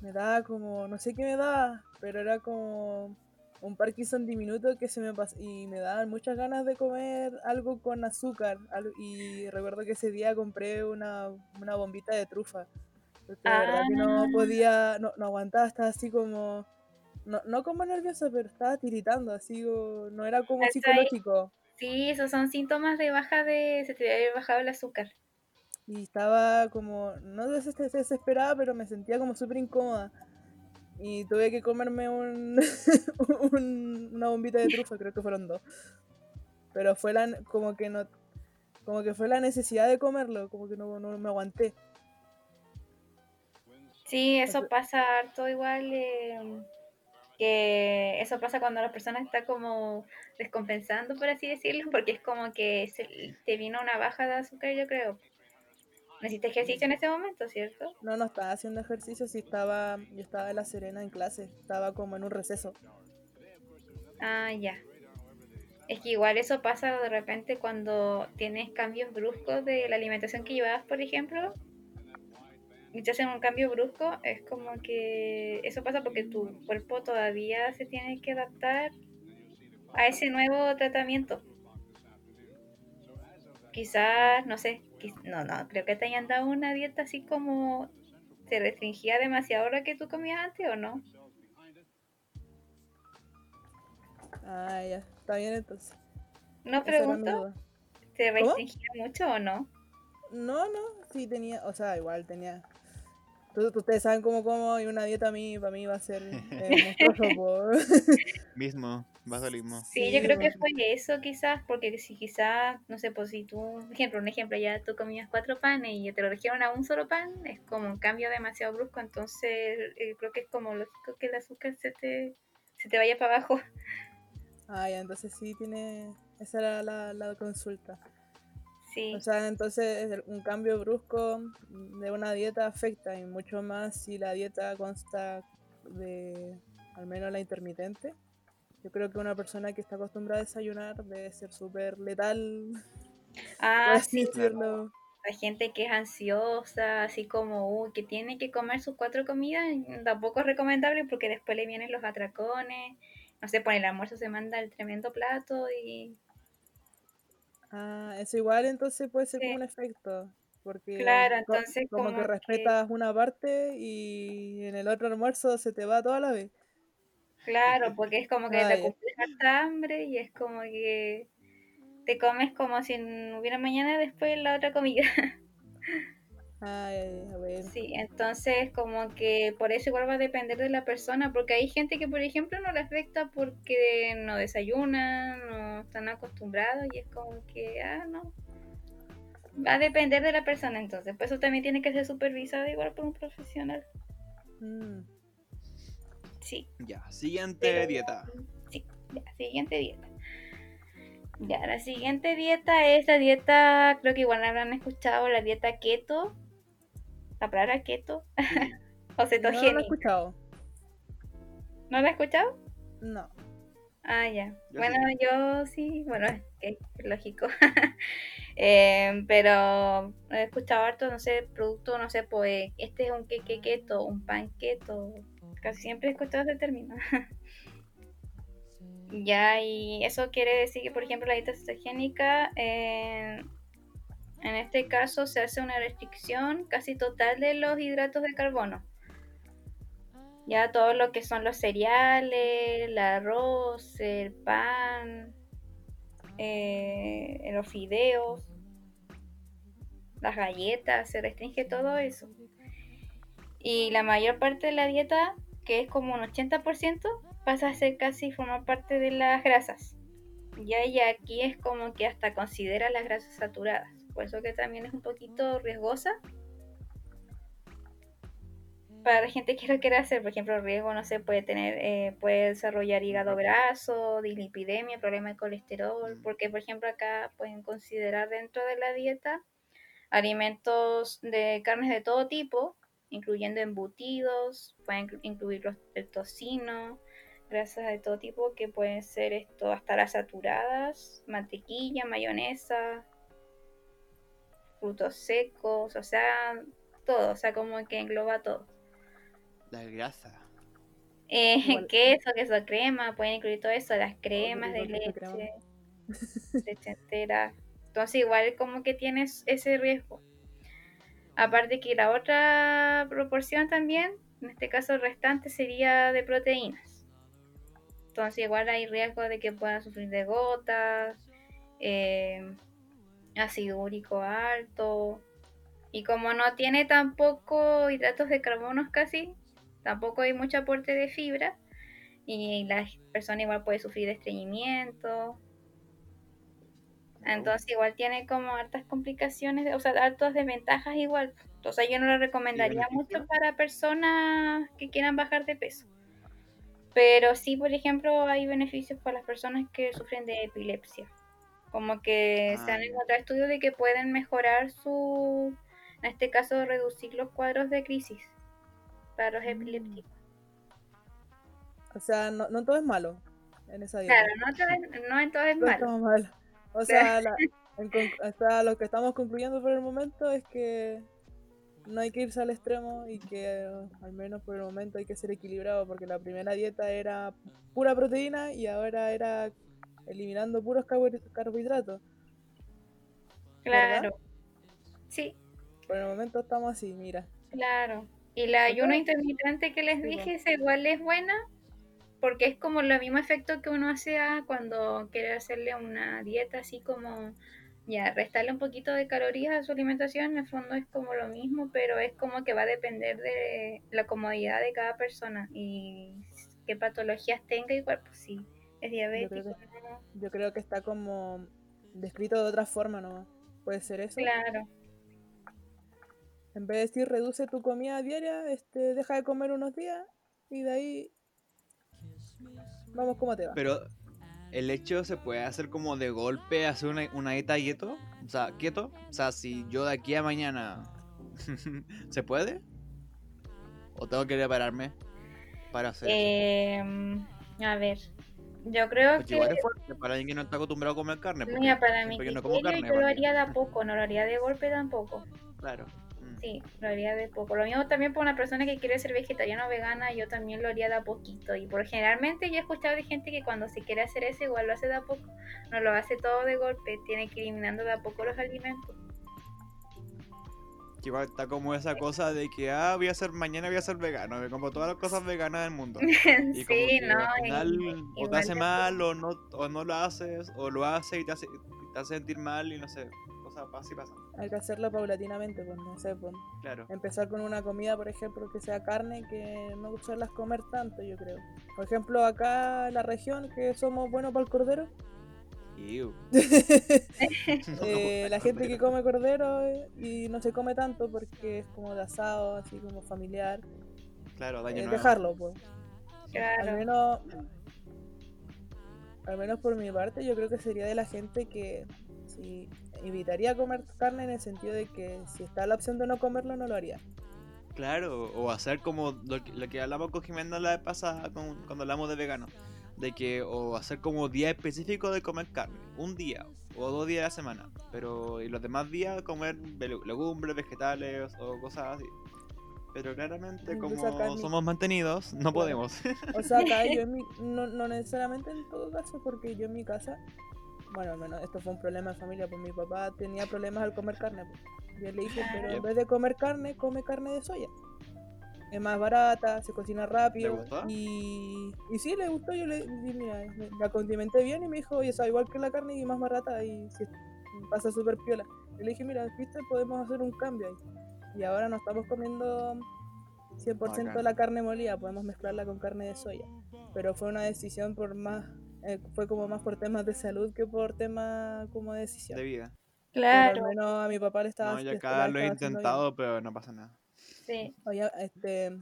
Me daba como, no sé qué me daba, pero era como un Parkinson diminuto que se me pasó y me daban muchas ganas de comer algo con azúcar. y recuerdo que ese día compré una, una bombita de trufa. Porque de verdad que no Ah. podía, no, no aguantaba, estaba así como, no, no como nerviosa, pero estaba tiritando, así, o- no era como psicológico. Sí, esos son síntomas de baja de... se te haber bajado el azúcar. Y estaba como, no des- des- desesperada, pero me sentía como súper incómoda. Y tuve que comerme un, un- una bombita de trufa, creo que fueron dos. Pero fue la, como que no, como que fue la necesidad de comerlo, como que no, no me aguanté. Sí, eso pasa harto igual. eh, que eso pasa cuando la persona está como descompensando, por así decirlo, porque es como que se, te vino una baja de azúcar, yo creo. Necesitas ejercicio en ese momento, ¿cierto? No, no estaba haciendo ejercicio, sí estaba, yo estaba en La Serena en clase, estaba como en un receso. Ah, ya. Es que igual eso pasa de repente cuando tienes cambios bruscos de la alimentación que llevabas, por ejemplo, y te hacen un cambio brusco, es como que eso pasa porque tu cuerpo todavía se tiene que adaptar a ese nuevo tratamiento. Quizás, no sé, no, no, creo que te hayan dado una dieta así como te restringía demasiado lo que tú comías antes o no. Ah, ya, está bien entonces. No Esa pregunto. ¿te ¿Cómo? restringía mucho o no? No, no, sí tenía, o sea, igual tenía. Ustedes saben cómo como y una dieta a mí, para mí va a ser eh, monstruoso. Mismo, vasolismo. Sí, yo creo que fue eso quizás, porque si quizás, no sé, pues si tú, por ejemplo, un ejemplo, ya tú comías cuatro panes y te lo redujeron a un solo pan, es como un cambio demasiado brusco, entonces eh, creo que es como lógico que el azúcar se te, se te vaya para abajo. Ah, ya, entonces sí tiene, esa era la, la consulta. Sí, O sea, entonces un cambio brusco de una dieta afecta y mucho más si la dieta consta de al menos la intermitente. Yo creo que una persona que está acostumbrada a desayunar debe ser súper letal, ah, sí, decirlo. la gente que es ansiosa, así como, uy, que tiene que comer sus cuatro comidas, tampoco es recomendable porque después le vienen los atracones, no sé, por el almuerzo se manda el tremendo plato y... Ah, eso igual entonces puede ser como un efecto, porque claro, entonces como que como que... respetas una parte y en el otro almuerzo se te va toda la vez. Claro, porque es como que Ah, te cumples hambre y es como que te comes como si no hubiera mañana después la otra comida. Ay, a ver. Sí, entonces como que por eso igual va a depender de la persona, porque hay gente que por ejemplo no le afecta porque no desayunan, no están acostumbrados y es como que, ah, no. Va a depender de la persona entonces, pues eso también tiene que ser supervisado igual por un profesional. Mm, Sí. Ya, siguiente Pero- dieta. Sí, ya, siguiente dieta. Ya, la siguiente dieta es la dieta, creo que igual la habrán escuchado, la dieta keto. La palabra keto o no lo he cetogénica. escuchado. ¿No la has escuchado? No. Ah, ya. Yo bueno, yo sí, bueno, es que es lógico. Eh, pero he escuchado harto, no sé, producto, no sé, pues este es un queque keto, un pan keto. Casi siempre he escuchado ese término. Ya, y eso quiere decir que, por ejemplo, la dieta cetogénica, en este caso se hace una restricción casi total de los hidratos de carbono. Ya todo lo que son los cereales, el arroz, el pan, eh, los fideos, las galletas, se restringe todo eso. Y la mayor parte de la dieta, que es como un 80%, pasa a ser casi formar parte de las grasas. Ya y aquí es como que hasta considera las grasas saturadas. Por eso que también es un poquito riesgosa para la gente que lo quiere hacer. Por ejemplo, riesgo, no sé, puede tener, eh, puede desarrollar hígado graso, dislipidemia, problema de colesterol. Porque, por ejemplo, acá pueden considerar dentro de la dieta alimentos de carnes de todo tipo, incluyendo embutidos, pueden inclu- incluir los, el tocino, grasas de todo tipo que pueden ser esto hasta las saturadas, mantequilla, mayonesa, frutos secos, o sea, todo, o sea, como que engloba todo. La grasa. Eh, queso, queso crema, pueden incluir todo eso, las cremas de leche, leche entera. Entonces igual como que tienes ese riesgo. Aparte que la otra proporción también, en este caso el restante, sería de proteínas. Entonces igual hay riesgo de que puedan sufrir de gotas, eh, ácido úrico alto. Y como no tiene tampoco hidratos de carbono casi, tampoco hay mucho aporte de fibra. Y la persona igual puede sufrir de estreñimiento. Entonces igual tiene como hartas complicaciones, o sea, hartas desventajas igual. Entonces yo no lo recomendaría mucho para personas que quieran bajar de peso. Pero sí, por ejemplo, hay beneficios para las personas que sufren de epilepsia. Como que se Ah, han ya. encontrado estudios de que pueden mejorar su, en este caso, reducir los cuadros de crisis para los Mm. epilépticos. O sea, no, no todo es malo en esa dieta. Claro, no, todo es- no en todo es No malo. estamos mal. O sea, la- en sea, lo que estamos concluyendo por el momento es que no hay que irse al extremo y que al menos por el momento hay que ser equilibrado porque la primera dieta era pura proteína y ahora era eliminando puros carbo- carbohidratos. Claro. Sí, Por el momento estamos así, mira. claro. Y la ayuno intermitente que les dije, esa igual es buena porque es como lo mismo efecto que uno hace cuando quiere hacerle una dieta así como ya restarle un poquito de calorías a su alimentación, en el fondo es como lo mismo, pero es como que va a depender de la comodidad de cada persona y qué patologías tenga igual, pues sí, es diabético, ¿no? Yo creo que está como descrito de otra forma, ¿no? Puede ser eso. Claro, En vez de decir reduce tu comida diaria, este, deja de comer unos días y de ahí vamos cómo te va. Pero el hecho se puede hacer como de golpe, hacer una, una dieta quieto. O sea, quieto. O sea, si yo de aquí a mañana. ¿Se puede? ¿O tengo que prepararme para hacer eso? Em, a ver, yo creo Porque que igual es fuerte para alguien que no está acostumbrado a comer carne. porque Mira, para yo no como carne, yo lo haría de a poco, no lo haría de golpe tampoco. Claro. Sí, lo haría de poco. Lo mismo también para una persona que quiere ser vegetariana o vegana, yo también lo haría de a poquito. Y por generalmente yo he escuchado de gente que cuando se quiere hacer eso igual lo hace de a poco. No lo hace todo de golpe, tiene que ir eliminando de a poco los alimentos. Que igual está como esa cosa de que, ah, voy a ser, mañana voy a ser vegano, me como todas las cosas veganas del mundo. Y como sí, que no, al o te hace mal o no, o no lo haces, o lo haces y te hace, te hace sentir mal y no sé, así. Hay que hacerlo paulatinamente, pues no sé, pues Claro. empezar con una comida, por ejemplo, que sea carne, que no suelas comer tanto, yo creo. Por ejemplo, acá en la región, que somos buenos para el cordero, eh, la gente que come cordero eh, y no se come tanto porque es como de asado, así como familiar, Claro, daño eh, nuevo. dejarlo, pues. Al Claro. menos, al menos por mi parte, yo creo que sería de la gente que si evitaría comer carne en el sentido de que si está la opción de no comerlo, no lo haría. Claro, o hacer como lo que, lo que hablamos con Jimena la vez pasada con- cuando hablamos de vegano. De que, o hacer como día específico de comer carne. Un día o dos días a la semana. Pero y los demás días comer legumbres, vegetales o cosas así. Pero claramente como mi- somos mantenidos, no Claro. podemos. O sea, acá yo en mi, no, no necesariamente en todo caso, porque yo en mi casa, bueno, al menos esto fue un problema de familia, pues mi papá tenía problemas al comer carne. Pues. Yo le dije, pero en vez de comer carne, come carne de soya. Es más barata, se cocina rápido. gustó? Y, y sí, le gustó. Yo le dije, mira, la condimenté bien y me dijo, oye, sabe igual que la carne y más barata y sí, pasa súper piola. Y le dije, mira, viste, podemos hacer un cambio ahí. Y ahora no estamos comiendo 100% Bacán. la carne molida, podemos mezclarla con carne de soya. Pero fue una decisión por más, eh, fue como más por temas de salud que por temas como de decisión. de vida. Pero Claro, al menos a mi papá le estaba No, yo acá lo he bien. intentado, pero no pasa nada. sí. Oye, este,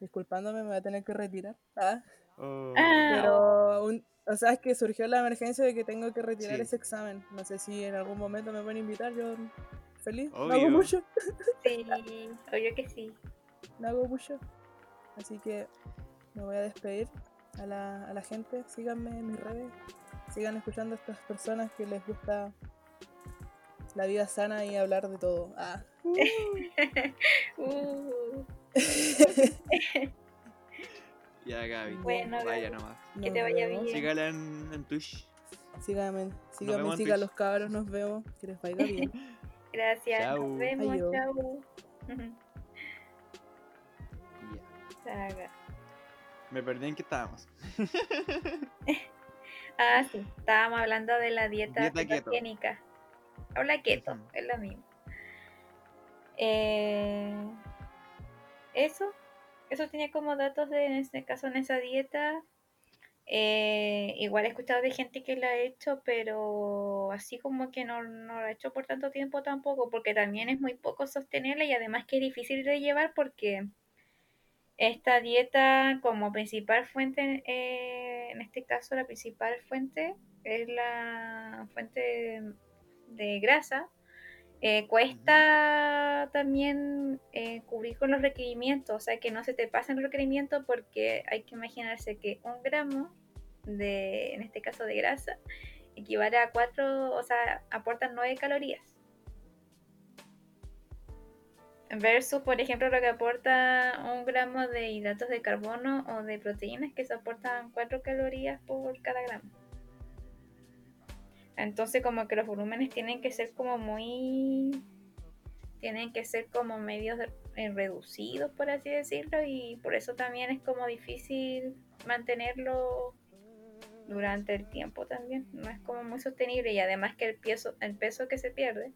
disculpándome, me voy a tener que retirar. Ah, Oh, Ah, pero, un- o sea, es que surgió la emergencia de que tengo que retirar Sí. ese examen. No sé si en algún momento me pueden invitar, yo feliz. No hago mucho, sí, obvio que sí. no hago mucho. Así que me voy a despedir a la, a la gente. Síganme en mis redes. Sigan escuchando a estas personas que les gusta la vida sana y hablar de todo. Ah. Uh, ya, Gaby. Bueno, Vaya Gaby. nomás. Que te vaya bien. Sígala en, en Twitch. Síganme, síganme, sigan Twitch. los cabros, nos vemos. Que les vaya bien. gracias, Chau. nos vemos. Ya. Saga. Me perdí en qué estábamos. Ah, sí, estábamos hablando de la dieta, Dieta. Habla keto, es lo mismo. Eh, eso, eso tenía como datos de, en este caso, en esa dieta. Eh, igual he escuchado de gente que la ha hecho, pero así como que no, no la ha hecho por tanto tiempo tampoco, porque también es muy poco sostenible y además que es difícil de llevar porque esta dieta como principal fuente, eh, en este caso la principal fuente es la fuente de grasa, eh, cuesta también eh, cubrir con los requerimientos, o sea que no se te pasen los requerimientos porque hay que imaginarse que un gramo de, en este caso de grasa, equivale a 4, o sea, aportan 9 calorías. Versus, por ejemplo, lo que aporta un gramo de hidratos de carbono o de proteínas que se aportan 4 calorías por cada gramo. Entonces como que los volúmenes tienen que ser como muy... Tienen que ser como medios eh, reducidos, por así decirlo, y por eso también es como difícil mantenerlo durante el tiempo también. No es como muy sostenible y además que el peso, el peso que se pierde,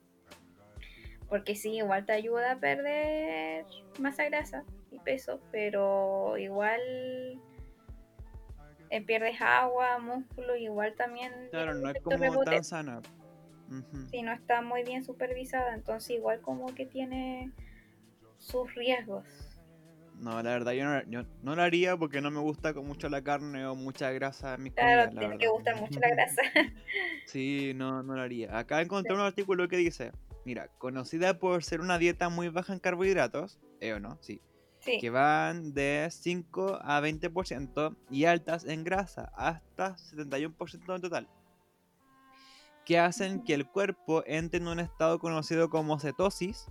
porque sí, igual te ayuda a perder masa grasa y peso, pero igual eh, pierdes agua, músculo, igual también. Claro, no es como tan sana. Si no está muy bien supervisada, entonces igual como que tiene sus riesgos. No, la verdad yo no, no lo haría porque no me gusta con mucho la carne o mucha grasa en mis claro, comidas. Claro, que gusta mucho la grasa. sí, no, no lo haría. Acá encontré un artículo que dice, mira, conocida por ser una dieta muy baja en carbohidratos, ¿eh o no? Sí que van de 5 a 20% y altas en grasa, hasta 71% en total, que hacen que el cuerpo entre en un estado conocido como cetosis,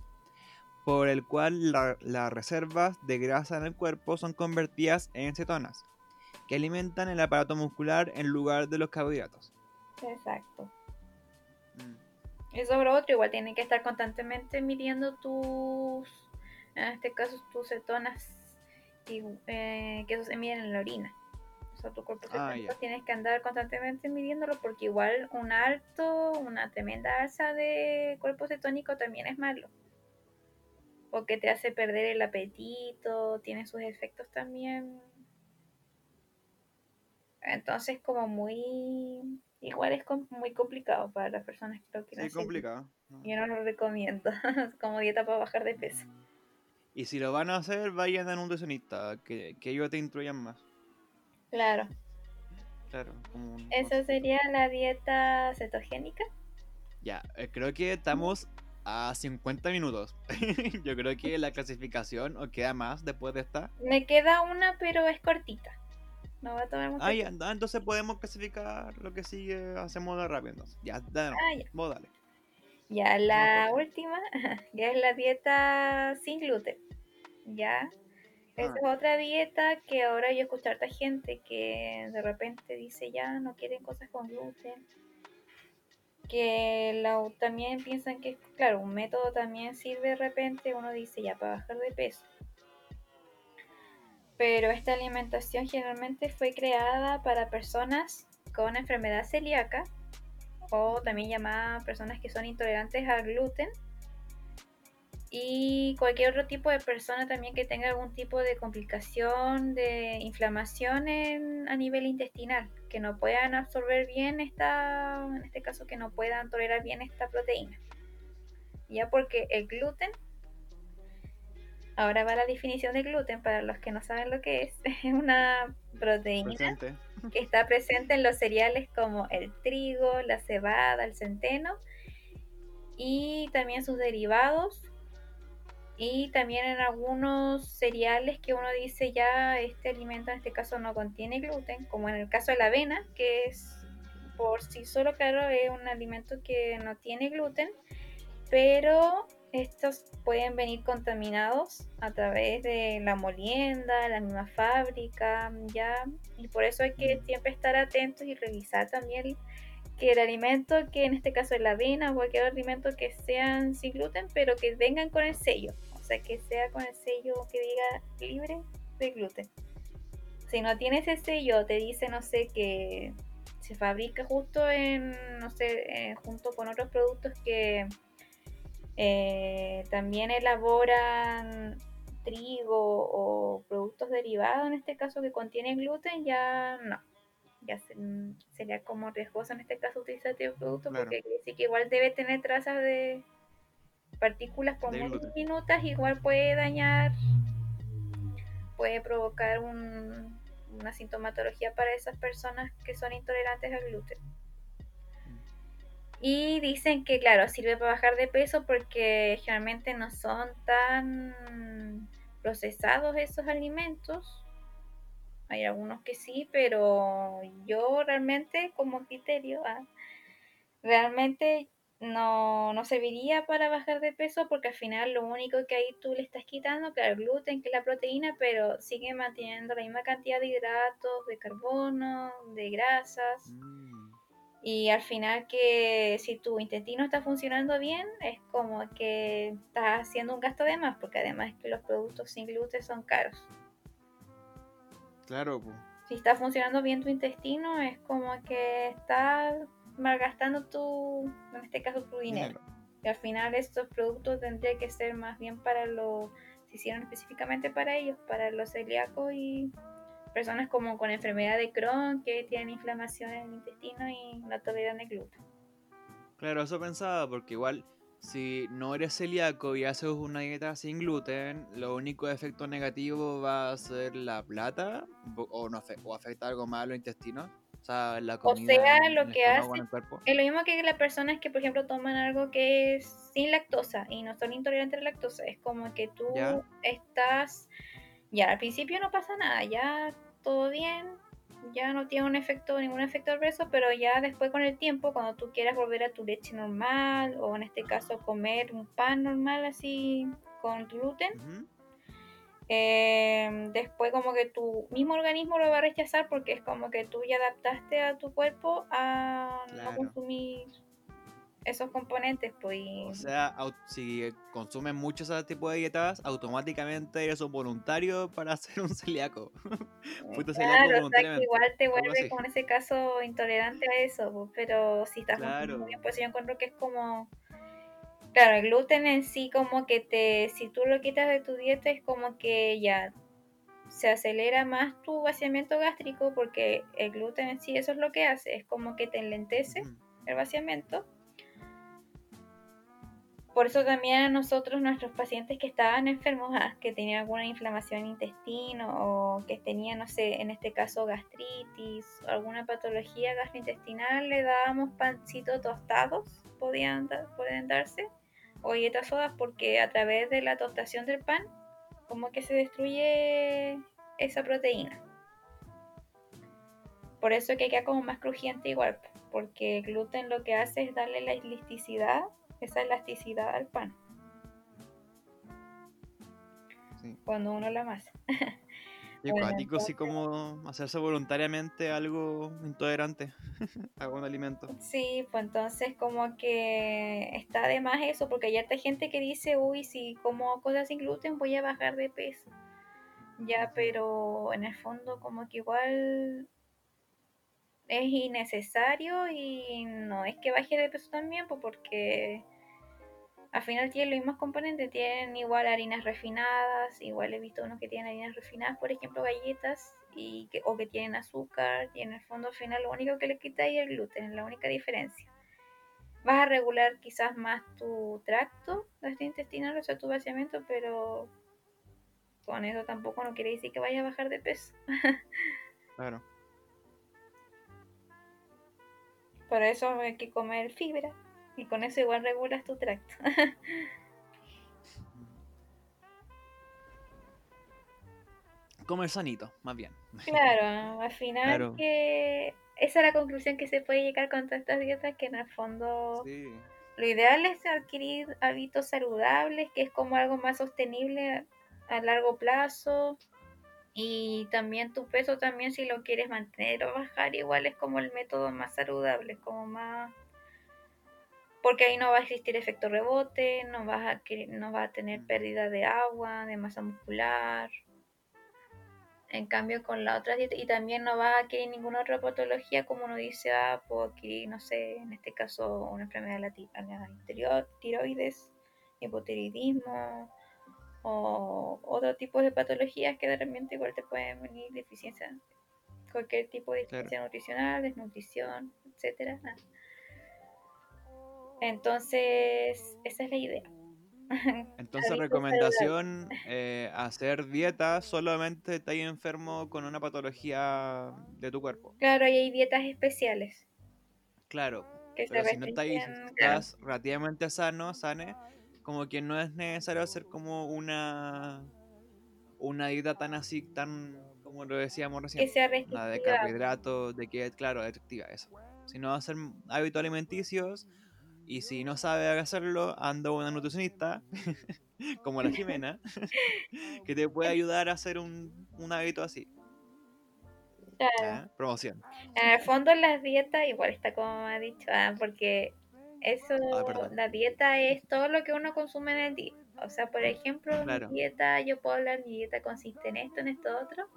por el cual las reservas de grasa en el cuerpo son convertidas en cetonas, que alimentan el aparato muscular en lugar de los carbohidratos. Exacto. Eso sobre otro, igual tienen que estar constantemente midiendo tus en este caso tus cetonas y, eh, que eso se miden en la orina. O sea, tu cuerpo ah, tienes que andar constantemente midiéndolo porque igual un alto, una tremenda alza de cuerpo cetónico también es malo. Porque te hace perder el apetito, tiene sus efectos también. Entonces como muy... Igual es muy complicado para las personas que lo quieren sí, complicado. Yo no lo recomiendo como dieta para bajar de peso. Y si lo van a hacer, vayan a un nutricionista, que, que ellos te instruyan más. Claro. Claro, como Eso sería la dieta cetogénica. Ya, eh, creo que estamos a 50 minutos. Yo creo que la clasificación o queda más después de esta. Me queda una, pero es cortita. No va a tomar mucho ah, ya, entonces podemos clasificar lo que sigue, hacemos de rápido. Ya, dale, ah, ya. Vos dale. Ya, la última, ya es la dieta sin gluten. ¿ya? Esa es ah. otra dieta que ahora yo escucho a harta gente que de repente dice ya no quieren cosas con gluten. Que la, también piensan que, claro, un método también sirve de repente, uno dice ya para bajar de peso. Pero esta alimentación generalmente fue creada para personas con enfermedad celíaca o también llamada personas que son intolerantes al gluten y cualquier otro tipo de persona también que tenga algún tipo de complicación de inflamación a nivel intestinal, que no puedan absorber bien esta, en este caso que no puedan tolerar bien esta proteína. Ya porque el gluten, ahora va la definición de gluten para los que no saben lo que es, es una proteína que está presente en los cereales como el trigo, la cebada, el centeno y también sus derivados. Y también en algunos cereales que uno dice ya este alimento en este caso no contiene gluten, como en el caso de la avena, que es por sí solo, claro, es un alimento que no tiene gluten, pero estos pueden venir contaminados a través de la molienda, la misma fábrica, ya, y por eso hay que siempre estar atentos y revisar también que el alimento, que en este caso es la avena o cualquier alimento que sean sin gluten, pero que vengan con el sello, o sea, que sea con el sello que diga libre de gluten. Si no tiene ese sello, te dice, no sé, que se fabrica justo en, no sé, eh, junto con otros productos que eh, también elaboran trigo o productos derivados, en este caso que contienen gluten, ya no. Ya sería como riesgoso en este caso utilizar este producto porque sí que igual debe tener trazas de partículas por muy diminutas, igual puede dañar puede provocar un- una sintomatología para esas personas que son intolerantes al gluten. Y dicen que, claro, sirve para bajar de peso porque generalmente no son tan procesados esos alimentos. Hay algunos que sí, pero yo realmente, como criterio, ah, realmente no, no serviría para bajar de peso porque al final lo único que ahí tú le estás quitando, claro, el gluten, que es la proteína, pero sigue manteniendo la misma cantidad de hidratos, de carbono, de grasas. Mm, Y al final que si tu intestino está funcionando bien, es como que estás haciendo un gasto de más, porque además que los productos sin gluten son caros. Claro, pues. Si está funcionando bien tu intestino, es como que estás malgastando tu, en este caso, tu dinero. Y al final estos productos tendrían que ser más bien para los, se hicieron específicamente para ellos, para los celíacos y personas como con enfermedad de Crohn que tienen inflamación en el intestino y no toleran el gluten. Claro, eso pensaba, porque igual si no eres celíaco y haces una dieta sin gluten, lo único efecto negativo va a ser la plata o, no o afecta algo más a los intestinos. O sea, la comida sea, en lo que hace-. Es lo mismo que las personas que, por ejemplo, toman algo que es sin lactosa y no son intolerantes a la lactosa. Es como que tú Ya. estás, ya al principio no pasa nada, ya todo bien, ya no tiene un efecto, ningún efecto adverso, pero ya después con el tiempo, cuando tú quieras volver a tu leche normal o en este caso comer un pan normal así con gluten, eh, después como que tu mismo organismo lo va a rechazar porque es como que tú ya adaptaste a tu cuerpo a no Claro. consumir esos componentes, pues O sea, si consumes mucho ese tipo de dietas, automáticamente eres un voluntario para ser un celíaco. fuiste celíaco claro, o sea que igual te algo vuelve así. como en ese caso intolerante a eso, pues, pero si estás Claro. bien, pues yo encuentro que es como claro, el gluten en sí como que te, si tú lo quitas de tu dieta es como que ya se acelera más tu vaciamiento gástrico porque el gluten en sí eso es lo que hace, es como que te enlentece el vaciamiento. Por eso también a nosotros, nuestros pacientes que estaban enfermos, ah, que tenían alguna inflamación en intestino o que tenían, no sé, en este caso gastritis o alguna patología gastrointestinal, le dábamos pancitos tostados, podían, pueden darse, o galletas sodas, porque a través de la tostación del pan, como que se destruye esa proteína. Por eso que queda como más crujiente igual, porque el gluten lo que hace es darle la elasticidad, esa elasticidad al pan Sí. cuando uno la masa. Y Bueno, acuático, así como hacerse voluntariamente algo intolerante a un alimento. Sí, pues entonces como que está de más eso, porque hay harta gente que dice, uy, si como cosas sin gluten voy a bajar de peso. Ya, pero en el fondo como que igual es innecesario y no es que baje de peso también, pues porque al final tienen los mismos componentes, tienen igual harinas refinadas, igual he visto unos que tienen harinas refinadas, por ejemplo galletas, y o que tienen azúcar, y en el fondo al final lo único que le quita es el gluten, es la única diferencia. Vas a regular quizás más tu tracto gastrointestinal, o sea, tu vaciamiento, pero con eso tampoco no quiere decir que vayas a bajar de peso. Claro. Por eso hay que comer fibra, y con eso igual regulas tu tracto. Comer sanito, más bien. Claro, al final Claro. que esa es la conclusión que se puede llegar con todas estas dietas, que en el fondo Sí. lo ideal es adquirir hábitos saludables, que es como algo más sostenible a largo plazo. Y también tu peso también si lo quieres mantener o bajar, igual es como el método más saludable, como más... Porque ahí no va a existir efecto rebote, no vas a, no vas a tener Mm. pérdida de agua, de masa muscular. En cambio, con la otra dieta, y también no vas a adquirir ninguna otra patología, como uno dice, ah, puedo adquirir, no sé, en este caso, una enfermedad de la, la interior, tiroides, hipotiroidismo, o otro tipo de patologías que de repente igual te pueden venir deficiencia, cualquier tipo de Claro. deficiencia nutricional, desnutrición, etcétera. Entonces, esa es la idea. Entonces, recomendación, eh, hacer dieta solamente estás enfermo con una patología de tu cuerpo. Claro, y hay dietas especiales Claro, que pero si no claro. estás relativamente sano, sane, como que no es necesario hacer como una una dieta tan así, tan como lo decíamos Que recién. Nada de carbohidratos, de que, claro, restrictiva, eso. Si no hacer hábitos alimenticios y si no sabe hacerlo, anda una nutricionista, como la Jimena, que te puede ayudar a hacer un, un hábito así. Promoción. En el fondo las dietas, igual está como ha dicho, ah, porque eso, Ah, la dieta es todo lo que uno consume en el día. O sea, por ejemplo, Claro. mi dieta, yo puedo hablar, mi dieta consiste en esto, en esto otro,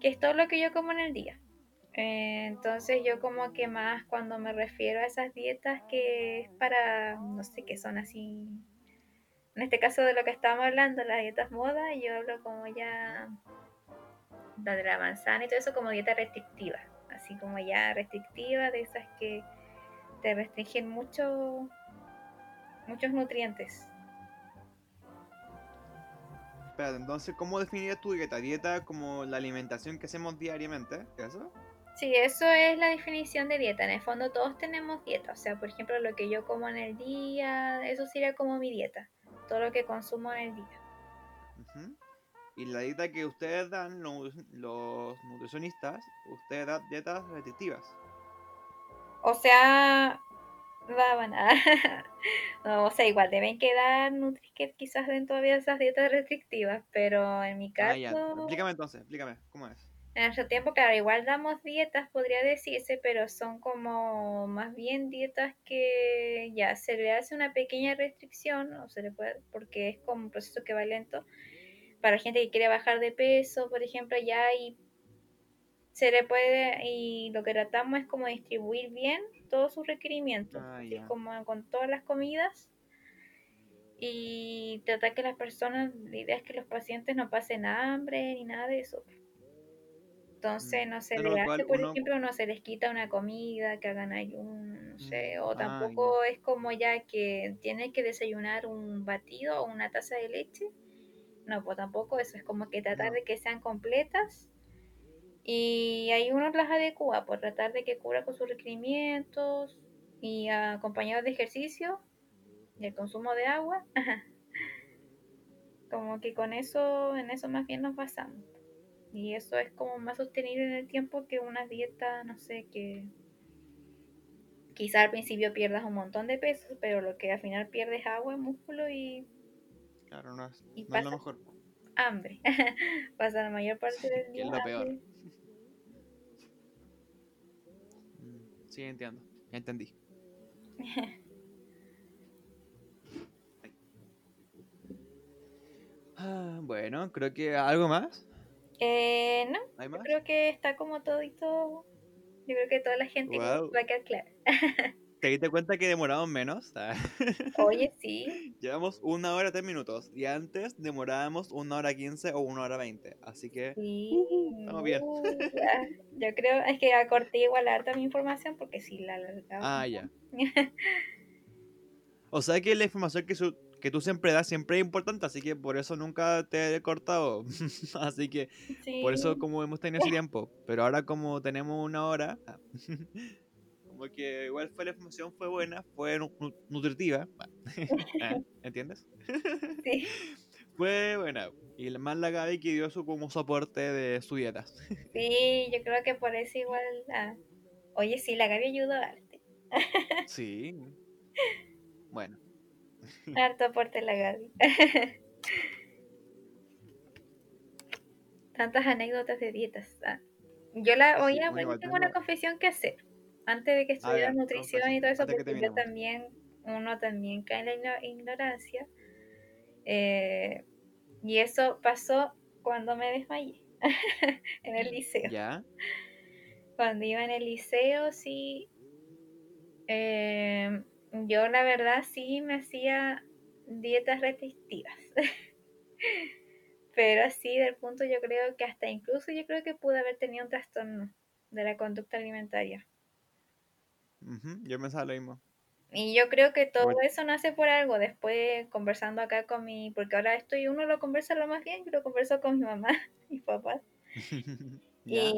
que es todo lo que yo como en el día. Eh, entonces yo como que más cuando me refiero a esas dietas que es para, no sé, que son así, en este caso de lo que estábamos hablando, las dietas moda, yo hablo como ya la de la manzana y todo eso como dieta restrictiva, así como ya restrictiva, de esas que te restringen mucho, muchos nutrientes. Espérate, entonces, ¿cómo definirías tu dieta? ¿Dieta como la alimentación que hacemos diariamente? ¿Eso? Sí, eso es la definición de dieta. En el fondo todos tenemos dieta. O sea, por ejemplo, lo que yo como en el día, eso sería como mi dieta. Todo lo que consumo en el día. Y la dieta que ustedes dan, los, los nutricionistas, ustedes dan dietas restrictivas. O sea, va, van a... no, o sea, igual deben quedar nutris que quizás den todavía esas dietas restrictivas, pero en mi Ah, ya. caso... Explícame entonces, explícame, ¿cómo es? En nuestro tiempo, claro, igual damos dietas, podría decirse, pero son como más bien dietas que ya se le hace una pequeña restricción, o se le puede, porque es como un proceso que va lento. Para gente que quiere bajar de peso, por ejemplo, ya y se le puede, y lo que tratamos es como distribuir bien todos sus requerimientos, Ah, así ya. como con todas las comidas. Y tratar que las personas, la idea es que los pacientes no pasen hambre ni nada de eso. Entonces Mm. no se De le lo hace, por uno- ejemplo, no se les quita una comida, que hagan ayuno, no sé, Mm, o ah, tampoco es como ya que tienen que desayunar un batido o una taza de leche. No, pues tampoco eso, es como que tratar No. de que sean completas. Y ahí uno las adecua, por tratar de que cubra con sus requerimientos y acompañados de ejercicio y el consumo de agua. como que con eso, en eso más bien nos basamos. Y eso es como más sostenible en el tiempo que una dieta, no sé, que quizá al principio pierdas un montón de peso, pero lo que al final pierdes agua, músculo y Claro, no es, Y no es lo pasa- mejor. hambre. Pasa la mayor parte del Que día. es lo peor. hambre. Sí, entiendo. Ya entendí. Ah, bueno, creo que algo más. Eh, no, ¿Hay yo creo que está como todito. Yo creo que toda la gente va a quedar clara. ¿Te diste cuenta que demoramos menos? Ah, Oye, sí. Llevamos una hora tres minutos y antes demorábamos una hora quince o una hora veinte. Así que Sí. estamos bien. ya. Yo creo, es que acorté igual harta mi información porque si la alargaba. Ah, ya. O sea que la información que, su- que tú siempre das siempre es importante, así que por eso nunca te he cortado. así que Sí. por eso como hemos tenido ese tiempo. Pero ahora como tenemos una hora, ah, como que igual fue la información fue buena, fue nu- nu- nutritiva. Ah, ¿Entiendes? Sí. Fue buena. Y más la Gaby que dio su como soporte de su dieta. Sí, yo creo que por eso igual. ah. Oye, sí, la Gaby ayudó harto. Sí. Bueno. Harto aporte la Gaby. Tantas anécdotas de dietas. ah. Yo la Sí, oye, bueno, igual tengo una confesión que hacer. Antes de que estudiara ya, nutrición y todo eso, porque yo también, uno también cae en la igno- ignorancia. Eh, y eso pasó cuando me desmayé en el liceo. ¿Ya? Cuando iba en el liceo, sí. eh, yo la verdad sí me hacía dietas restrictivas. Pero así del punto yo creo que hasta incluso yo creo que pude haber tenido un trastorno de la conducta alimentaria. Ujú, Yo pensaba lo mismo. Y yo creo que todo Bueno. eso nace por algo. Después conversando acá con mi, porque ahora estoy, uno lo conversa lo más bien, yo lo converso con mi mamá, papás. Ya.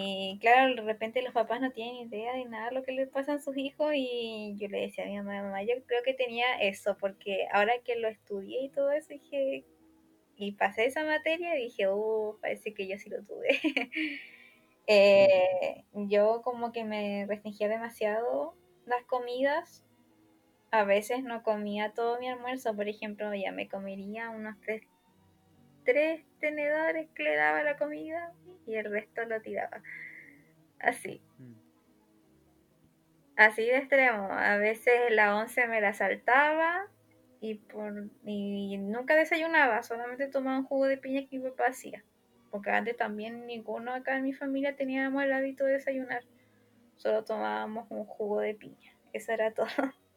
Y claro, de repente los papás no tienen idea de nada lo que les pasa a sus hijos y yo le decía a mi mamá, mamá, yo creo que tenía eso, porque ahora que lo estudié y todo eso, dije, y pasé esa materia, dije, uh, parece que yo sí lo tuve. Eh, yo como que me restringía demasiado las comidas. A veces no comía todo mi almuerzo, por ejemplo, ya me comería unos tres, tres tenedores que le daba la comida y el resto lo tiraba. Así, Mm. así de extremo. A veces la once me la saltaba y, por, y nunca desayunaba, solamente tomaba un jugo de piña que mi papá hacía. Porque antes también ninguno acá en mi familia teníamos el hábito de desayunar. Solo tomábamos un jugo de piña. Eso era todo.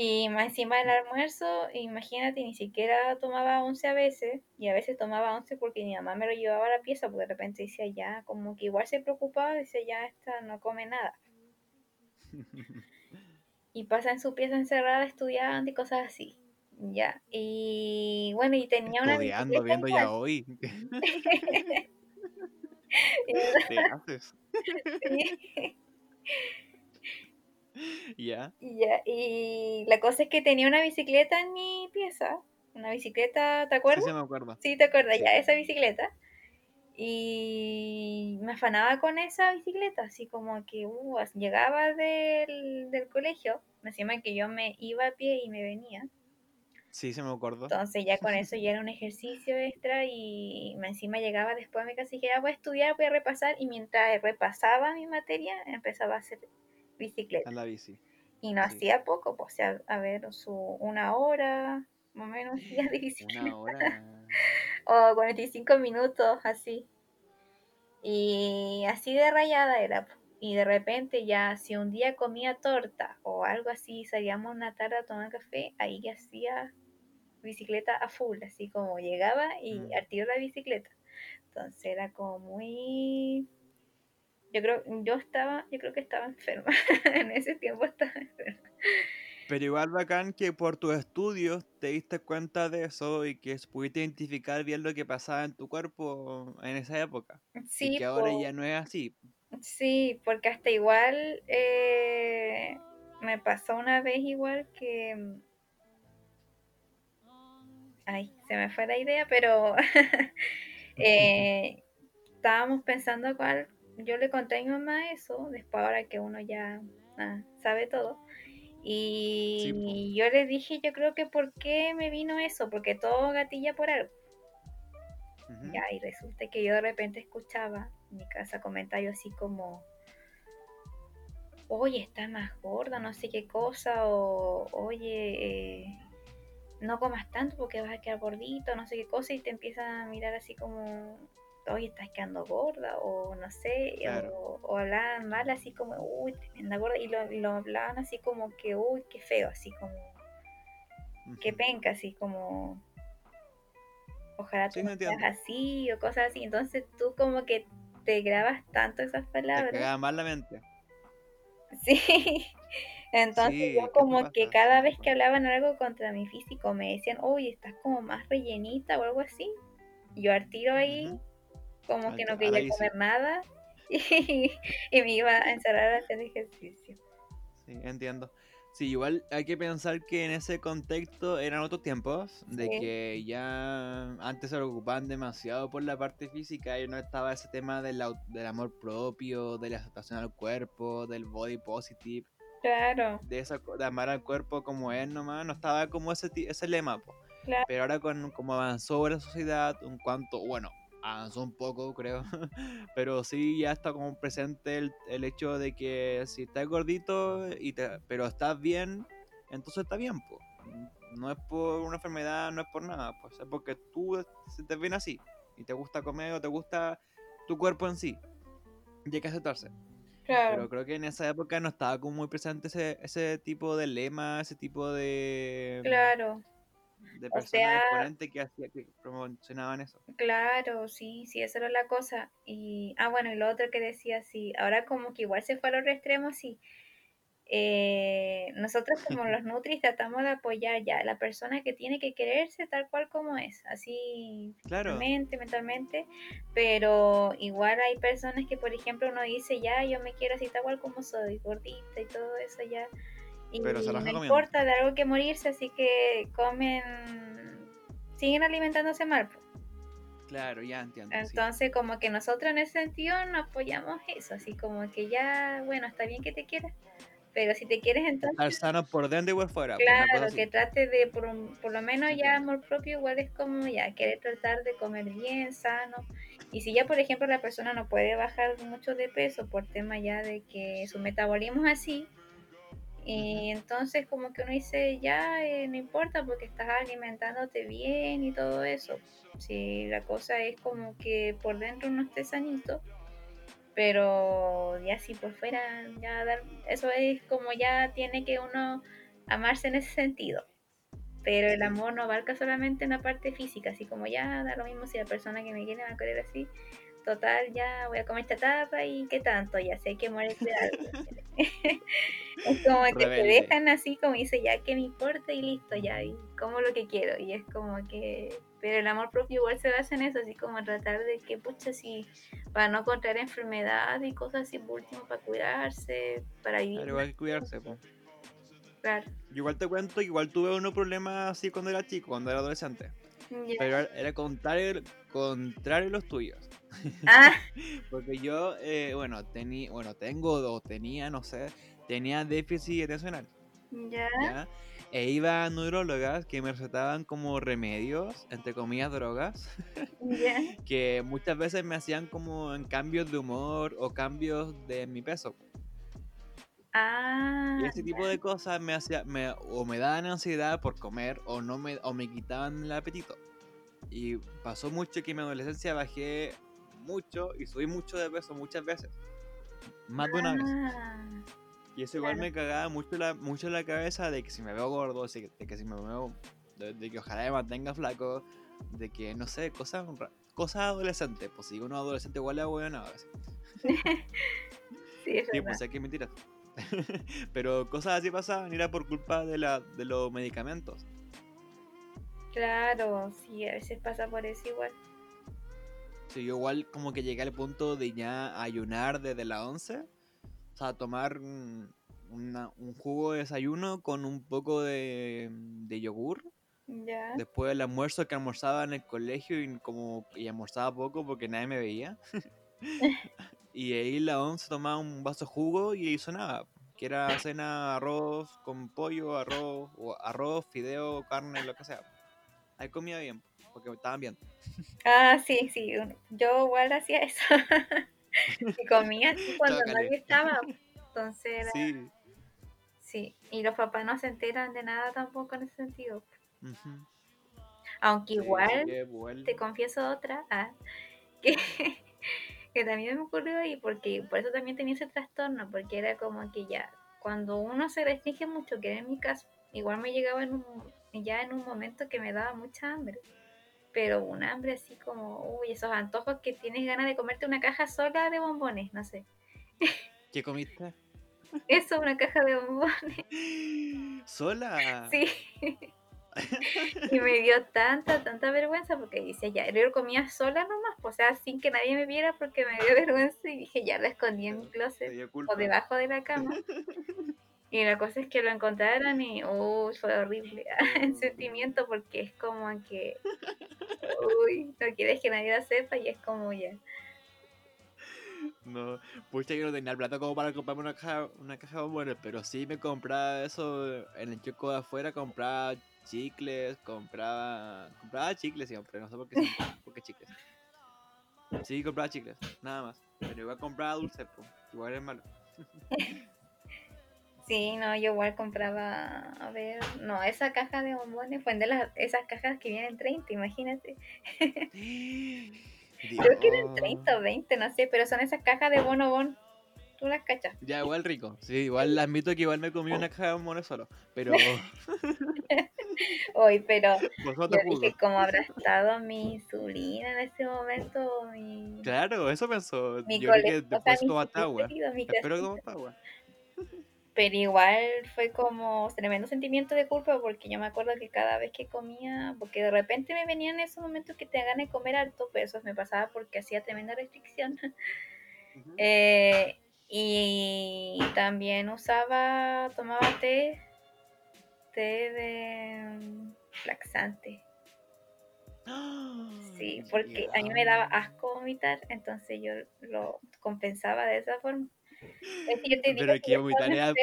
Y más encima del almuerzo, imagínate, ni siquiera tomaba once a veces. Y a veces tomaba once porque mi mamá me lo llevaba a la pieza. Porque de repente decía ya, como que igual se preocupaba. Decía ya, esta no come nada. Y pasa en su pieza encerrada estudiando y cosas así. Ya. Y bueno, y tenía una Estudiando, viendo ya hoy. Y- ¿Qué haces? sí. Ya. Y ya, y la cosa es que tenía una bicicleta en mi pieza. Una bicicleta, ¿te Sí, acuerdas? sí, me acuerdo. Sí, te acuerdas, Sí. ya, esa bicicleta. Y me afanaba con esa bicicleta, así como que uh, llegaba del, del colegio, encima que yo me iba a pie y me venía. Sí, sí, me acuerdo. Entonces ya con eso ya era un ejercicio extra y me- encima llegaba después a mi casa y dije, ya voy a estudiar, voy a repasar. Y mientras repasaba mi materia, empezaba a hacer bicicleta. En la bici. Y no Sí. hacía poco, pues, o sea, a ver, su, una hora, más o menos, hacía de bicicleta. Una hora. O 45 minutos, así. Y así de rayada era. po. Y de repente ya, si un día comía torta o algo así, salíamos una tarde a tomar café, ahí ya hacía bicicleta a full, así como llegaba y Mm. al la bicicleta. Entonces era como muy... Yo creo, yo estaba, yo creo que estaba enferma. en ese tiempo estaba enferma. Pero igual bacán que por tus estudios te diste cuenta de eso y que pudiste identificar bien lo que pasaba en tu cuerpo en esa época. y Sí, que ahora po. ya no es así. Sí, porque hasta igual eh, me pasó una vez igual que... Ay, se me fue la idea, pero eh, estábamos pensando cuál... Yo le conté a mi mamá eso, después ahora que uno ya ah, sabe todo. Sí. Y yo le dije, yo creo que por qué me vino eso, porque todo gatilla por algo. Ujú. Ya, y resulta que yo de repente escuchaba en mi casa comentarios así como, oye, está más gorda, no sé qué cosa, o oye, eh, no comas tanto porque vas a quedar gordito, no sé qué cosa, y te empiezan a mirar así como, oye, estás quedando gorda, o no sé, Claro. o, o hablaban mal así como, uy, tremenda gorda, y lo, lo hablaban así como que, uy, qué feo, así como, qué Ujú. penca, así como ojalá Sí, tú no te seas así o cosas así. Entonces tú como que te grabas tanto esas Te palabras. cagaba mal la mente. Sí. Entonces Sí, yo como que cada vez que hablaban algo contra mi físico me decían, oye, estás como más rellenita o algo así. Yo al tiro ahí como Al que no quería comer nada y, y me iba a encerrar a hacer ejercicio. Sí, entiendo. Sí, igual hay que pensar que en ese contexto eran otros tiempos, de Sí. que ya antes se preocupaban demasiado por la parte física y no estaba ese tema del, del amor propio, de la aceptación al cuerpo, del body positive, Claro, de, esa, co- de amar al cuerpo como es nomás, no estaba como ese, ese lema, po. claro, Pero ahora con como avanzó la sociedad, un cuanto, bueno, avanzó un poco creo, pero sí ya está como presente el, el hecho de que si estás gordito, y te, pero estás bien, entonces está bien, po. No es por una enfermedad, no es por nada, pues es porque tú te ven así y te gusta comer o te gusta tu cuerpo en sí. Y hay que aceptarse. Claro, Pero creo que en esa época no estaba como muy presente ese, ese tipo de lema, ese tipo de, claro. de O personas sea, exponentes que, hacía, que promocionaban eso. Claro, sí, sí, esa era la cosa. Y, ah, bueno, y lo otro que decía, sí, ahora como que igual se fue al otro extremo, sí. Eh, nosotros como los Nutris tratamos de apoyar ya a la persona que tiene que quererse tal cual como es, así Claro. mentalmente, pero igual hay personas que, por ejemplo, uno dice ya, yo me quiero así tal cual como soy, gordita y todo eso ya, y Pero se no comiendo. importa de algo que morirse, así que comen, siguen alimentándose mal. po. Claro, ya entiendo. sí. Entonces, como que nosotros en ese sentido no apoyamos eso, así como que ya, bueno, está bien que te quieras, pero si te quieres entonces, Estar sano por dentro y por fuera. pues, claro, que trates de, por, un- por lo menos ya amor propio, igual es como ya, querer tratar de comer bien, sano, y si ya, por ejemplo, la persona no puede bajar mucho de peso por tema ya de que su metabolismo es así, y entonces como que uno dice, ya, eh, no importa porque estás alimentándote bien y todo eso. Si la cosa es como que por dentro uno esté sanito, pero ya si por fuera, ya dar, eso es como ya tiene que uno amarse en ese sentido. Pero el amor no abarca solamente una parte física, así como ya da lo mismo si la persona que me quiere va a querer así. Total, ya voy a comer chatarra y qué tanto, ya sé que muere de algo. es como que te dejan así como dice, ya que me importa y listo, ya, y como lo que quiero. Y es como que, pero el amor propio igual se basa en eso, así como tratar de que, pucha, si, para no contraer enfermedad y cosas así, por último, para cuidarse, para vivir. Claro, igual hay que cuidarse. pues. Claro. Yo igual te cuento igual tuve unos problemas así cuando era chico, cuando era adolescente. Ya. Pero era- contrario, contrario a los tuyos. Ah, Porque yo, eh, bueno, tenía, bueno, tengo o tenía, no sé, tenía déficit atencional, ya. ¿ya? E iba a neurólogas que me recetaban como remedios, entre comillas, drogas, Ya. que muchas veces me hacían como en cambios de humor o cambios de mi peso. Ah. Y ese tipo de cosas me hacía, me, o me daban ansiedad por comer o no me, o me quitaban el apetito. Y pasó mucho que en mi adolescencia bajé mucho y subí mucho de peso muchas veces. Más de una vez. Y eso igual claro. me cagaba mucho la, mucho la cabeza de que si me veo gordo, de que si me veo, de, de que ojalá me mantenga flaco, de que no sé, cosas, cosas adolescentes. Pues si uno es adolescente igual es bueno a veces. Sí, es Sí, verdad. pues hay que mentiras. Pero cosas así pasaban era por culpa de, la, de los medicamentos. Claro, sí, a veces pasa por eso igual. Sí, yo igual como que llegué al punto de ya ayunar desde la 11. O sea, tomar una- un jugo de desayuno con un poco de, de yogur. Ya. Después del almuerzo que almorzaba en el colegio y como y almorzaba poco porque nadie me veía. y ahí la 11 tomaba un vaso de jugo y hizo nada. Que era cena arroz con pollo, arroz, o arroz, fideo, carne, lo que sea. Ahí comía bien, porque estaban viendo. Ah, sí, sí. Yo igual hacía eso. y comía así cuando Chócale. nadie estaba. Entonces era, Sí. sí. Y los papás no se enteran de nada tampoco en ese sentido. Aunque igual, bueno. te confieso otra, ah, que, que también me ocurrió y porque por eso también tenía ese trastorno, porque era como que ya, cuando uno se restringe mucho, que era en mi caso, igual me llegaba en un, ya en un momento que me daba mucha hambre. Pero un hambre así como, uy, esos antojos que tienes ganas de comerte una caja sola de bombones, no sé. ¿Qué comiste? Eso, una caja de bombones, ¿Sola? sí. y me dio tanta, tanta vergüenza porque dice, ya, yo comía sola nomás, pues, o sea, sin que nadie me viera porque me dio vergüenza y dije, ya lo escondí en mi closet o debajo de la cama. Y la cosa es que lo encontraron y, uy, fue horrible el sentimiento porque es como que, uy, no quieres que nadie lo sepa y es como ya. No, pucha que no tenía el plato como para comprarme una caja, una caja de bombones, pero sí me compraba eso en el choco de afuera, compraba chicles, compraba compraba chicles siempre, no sé por qué siempre, por qué chicles. Sí, compraba chicles, nada más. Pero igual compraba dulce, pues, igual es malo. Sí, no, yo igual compraba, a ver, no, esa caja de bombones fue de las, esas cajas que vienen 30, imagínate. Creo que eran 30 o 20, no sé, pero son esas cajas de bonobón. Tú las cachas. Ya, igual rico. Sí, igual admito que igual me comí una caja de bombones solo. Pero Hoy, pero vosotros yo dije, ¿cómo habrá estado mi insulina en ese momento? Mi, Claro, eso pensó. mi Yo creo que o sea, super agua. Espero que tomaste agua. Pero igual fue como tremendo sentimiento de culpa porque yo me acuerdo que cada vez que comía, porque de repente me venían esos momentos que te hagan de comer alto, pero eso me pasaba porque hacía tremenda restricción. Eh, y también usaba, tomaba té, té de mm, laxante. Sí, porque a mí me daba asco vomitar, entonces yo lo compensaba de esa forma. Es que yo te digo Pero que vomitar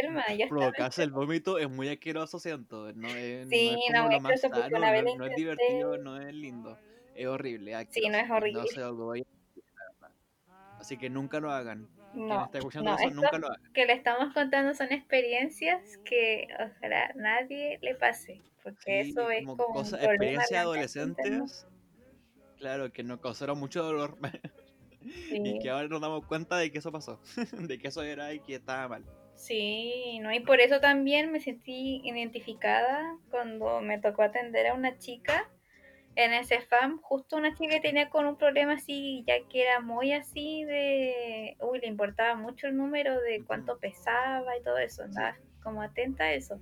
provocarse el vómito es muy asqueroso, siento. No es, no Sí, es no, es porque sano, no, no es divertido, no es lindo. Es horrible, Sí, no es y No horrible. se lo voy a Así que nunca lo hagan. No, no, eso, nunca lo hagan. que le estamos contando son experiencias que ojalá nadie le pase, porque Sí, eso es como como cosas, experiencias adolescentes, claro, que nos causaron mucho dolor. y que ahora nos damos cuenta de que eso pasó. de que eso era y que estaba mal. sí, no, y por eso también me sentí identificada cuando me tocó atender a una chica en ese FAM, justo una chica que tenía con un problema así, ya que era muy así de, uy, le importaba mucho el número de cuánto pesaba y todo eso, andaba como atenta a eso.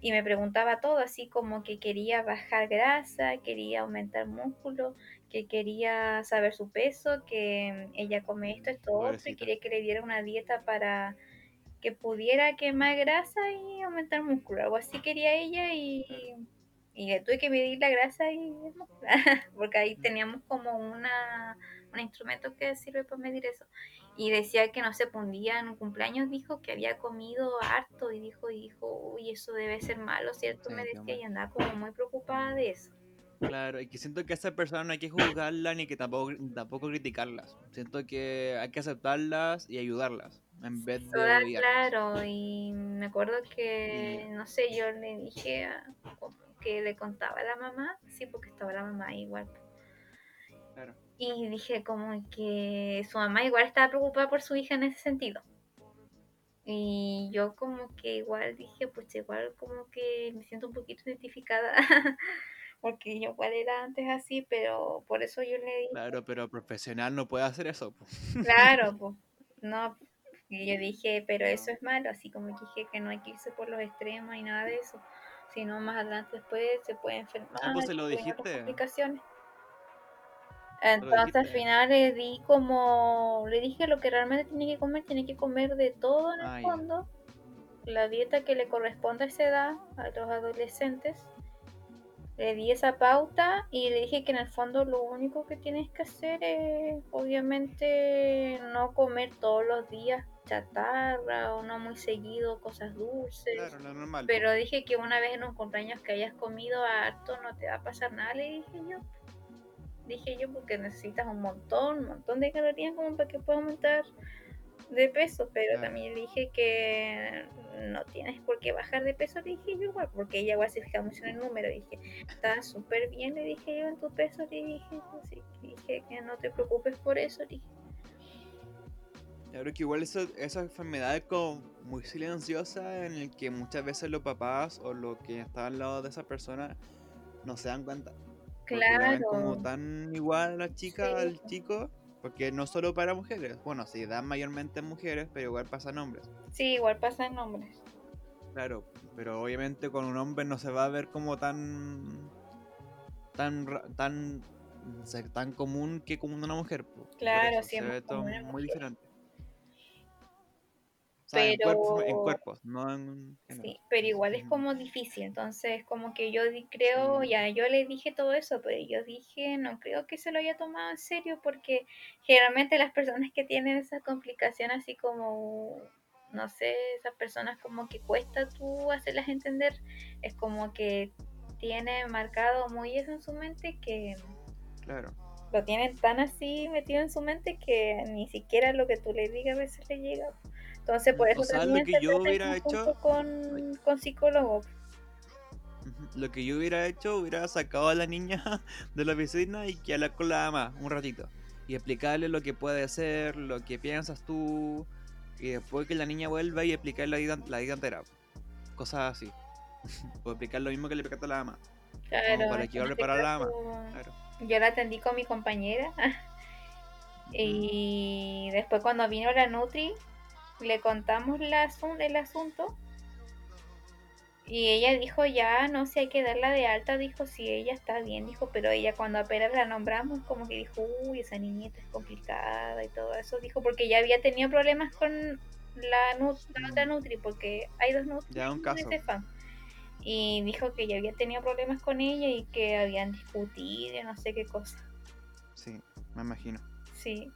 Y me preguntaba todo, así como que quería bajar grasa, quería aumentar músculo, que quería saber su peso, que ella come esto, esto, otro, y quería que le diera una dieta para que pudiera quemar grasa y aumentar músculo. Algo así quería ella y, y le tuve que medir la grasa y el músculo, porque ahí teníamos como una, un instrumento que sirve para medir eso. Y decía que no se pues, un día en un cumpleaños dijo que había comido harto y dijo, y dijo, uy, eso debe ser malo, ¿cierto? Sí, Me decía y andaba como muy preocupada de eso. Claro, y que siento que a esa persona no hay que juzgarla ni que tampoco, tampoco criticarlas. Siento que hay que aceptarlas y ayudarlas en vez de odiarlas. claro, y me acuerdo que, Y- no sé, yo le dije a- que le contaba a la mamá, sí, porque estaba la mamá igual. Claro. Y dije como que su mamá igual estaba preocupada por su hija en ese sentido. Y yo como que igual dije, pues igual como que me siento un poquito identificada, porque yo igual era antes así, pero por eso yo le dije, Claro, pero profesional no puede hacer eso. po. claro, pues, no. Y yo dije, pero eso es malo, así como que dije que no hay que irse por los extremos y nada de eso, sino más adelante después se puede enfermar, Ah, pues se lo dijiste. complicaciones. Entonces al final le di como, le dije lo que realmente tiene que comer, tiene que comer de todo en el Ah, ya. fondo, la dieta que le corresponde a esa edad, a los adolescentes. Le di esa pauta y le dije que en el fondo lo único que tienes que hacer es obviamente no comer todos los días chatarra o no muy seguido cosas dulces. Claro, lo normal. po. Pero dije que una vez en un cumpleaños que hayas comido harto no te va a pasar nada, le dije yo. Dije yo porque necesitas un montón, un montón de calorías como para que puedas aumentar de peso, pero Claro. también dije que no tienes por qué bajar de peso, le dije yo igual, porque ella igual se fija mucho en el número, dije, está súper bien, le dije yo en tu peso, le dije, así que dije que no te preocupes por eso, le dije. Claro que igual eso, esa enfermedad es como muy silenciosa en el que muchas veces los papás o los que están al lado de esa persona no se dan cuenta. La ven como Claro, tan igual a la chica, Sí. al chico, porque no solo para mujeres. Bueno, sí, dan mayormente en mujeres, pero igual pasa en hombres. sí, igual pasa en hombres. Claro, pero obviamente con un hombre no se va a ver como tan tan tan tan común que como una mujer. Claro, eso, sí, se muy diferente. O sea, en, cuerpos, en Pero cuerpos, no en. Sí, pero igual es como difícil, entonces como que yo creo, Sí. ya yo le dije todo eso, pero yo dije, no creo que se lo haya tomado en serio porque generalmente las personas que tienen esa complicación así como, no sé, esas personas como que cuesta tú hacerlas entender, es como que tienen marcado muy eso en su mente que Claro. lo tienen tan así metido en su mente que ni siquiera lo que tú le digas a veces le llega. Entonces por eso O sea, lo que se yo hubiera hecho, con, con psicólogos. ujú, lo que yo hubiera hecho, hubiera sacado a la niña de la oficina y que hablar con la ama un ratito. Y explicarle lo que puede ser, lo que piensas tú. Y después que la niña vuelva y explicar la vida, la vida entera. Cosas así. o explicar lo mismo que le explicaste a la ama. Claro, para es que este para la ama, Claro. Yo la atendí con mi compañera y después cuando vino la Nutri le contamos la asun- el asunto y ella dijo ya, no sé, hay que darla de alta, dijo si ella está bien, dijo, pero ella cuando apenas la nombramos como que dijo, uy, esa niñita es complicada y todo eso, dijo, porque ya había tenido problemas con la, nu- la otra Nutri, porque hay dos Nutri Ya, un caso. Y dijo que ya había tenido problemas con ella y que habían discutido no sé qué cosa. Sí, me imagino. Sí.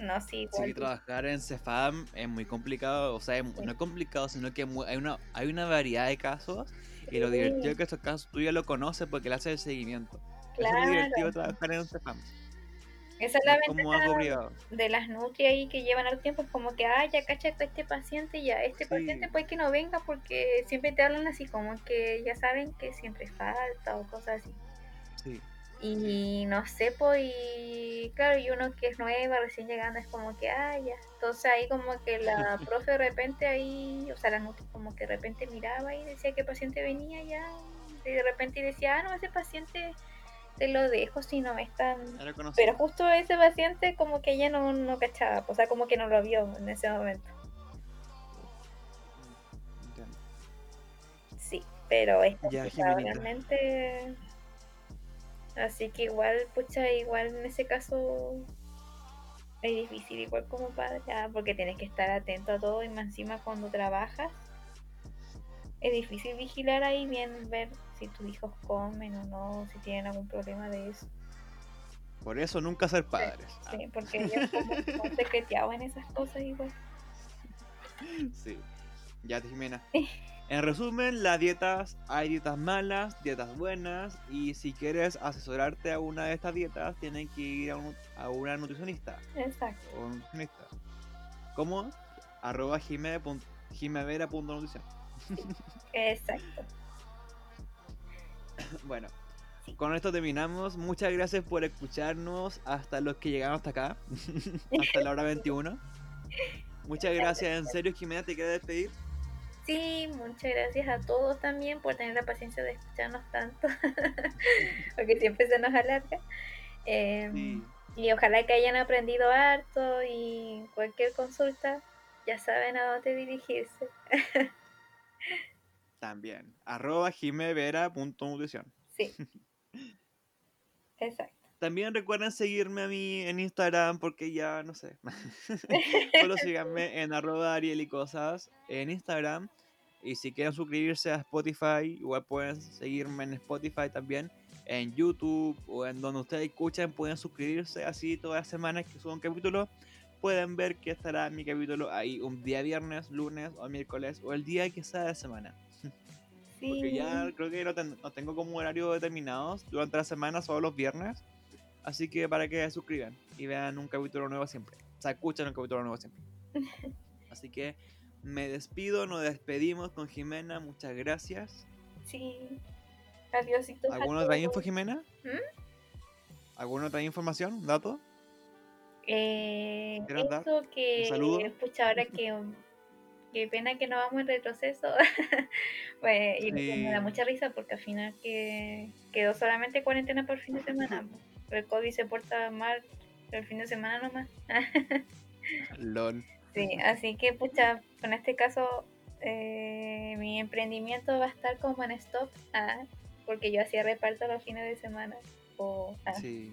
No, sí, igual. trabajar en Cefam es muy complicado, o sea, es- Sí. no es complicado, sino que hay una, hay una variedad de casos y lo divertido es que estos casos tú ya lo conoces porque le haces el seguimiento. Eso es Claro. divertido trabajar en un Cefam, Esa es la ventaja de las nutri ahí que llevan al tiempo. Es como que, ah, ya cacha que este paciente, ya este Sí. paciente puede que no venga porque siempre te hablan así, como que ya saben que siempre falta o cosas así. Sí, Y no sé, pues, y claro, y uno que es nueva, recién llegando, es como que, ah, ya. Entonces ahí como que la profe de repente ahí, o sea, la nutri como que de repente miraba y decía que paciente venía ya. Y de repente decía, ah, no, ese paciente te lo dejo si no es tan... era conocido. Pero justo ese paciente como que ella no, no cachaba, o sea, como que no lo vio en ese momento. Entiendo. Sí, pero es Ya, realmente. Así que igual, pucha, igual en ese caso es difícil, igual como padre, ah, porque tienes que estar atento a todo y más encima cuando trabajas. Es difícil vigilar ahí bien, ver si tus hijos comen o no, si tienen algún problema de eso. Por eso nunca ser padres. Ah, Sí, porque ellos como son secreteados en esas cosas igual. Sí. Ya, Jimena. En resumen, las dietas, hay dietas malas, dietas buenas, y si quieres asesorarte a una de estas dietas, tienes que ir a, un- a una nutricionista Exacto. o un nutricionista. ¿Cómo? Arroba jimevera.nutrición. Exacto. Bueno, con esto terminamos. Muchas gracias por escucharnos hasta los que llegaron hasta acá, hasta la hora 21. Muchas gracias, en serio, Jimena, ¿te quieres despedir? Sí, muchas gracias a todos también por tener la paciencia de escucharnos tanto, porque siempre se nos alarga. Em, Sí. Y ojalá que hayan aprendido harto y cualquier consulta ya saben a dónde dirigirse. También. Arroba jimevera.nutrición. Sí. Exacto. También recuerden seguirme a mí en Instagram porque ya no sé. Solo síganme en arroba Ariel y cosas en Instagram. Y si quieren suscribirse a Spotify, igual pueden seguirme en Spotify también. En YouTube o en donde ustedes escuchen, pueden suscribirse así todas las semanas que subo un capítulo. Pueden ver que estará mi capítulo ahí un día viernes, lunes o miércoles o el día que sea de semana. Porque Sí. ya creo que no, ten- no tengo como horario determinados durante la semana, solo los viernes. Así que para que se suscriban y vean un capítulo nuevo siempre. O sea, escuchen un capítulo nuevo siempre. Así que me despido, nos despedimos con Jimena. Muchas gracias. Sí. Adiósitos a ¿Alguna otra info. Jimena? ¿Mm? ¿Alguna otra información? ¿Dato? Eh, ¿Quieres dar eso que, pucha, ahora que, qué pena que no vamos en retroceso. pues, y me- me da mucha risa porque al final que quedó solamente cuarentena por fin de semana. po. El COVID se porta mal el fin de semana nomás. LOL. Sí, así que pucha, con este caso eh, mi emprendimiento va a estar como en stop, ah, porque yo hacía reparto los fines de semana. Ah, Sí.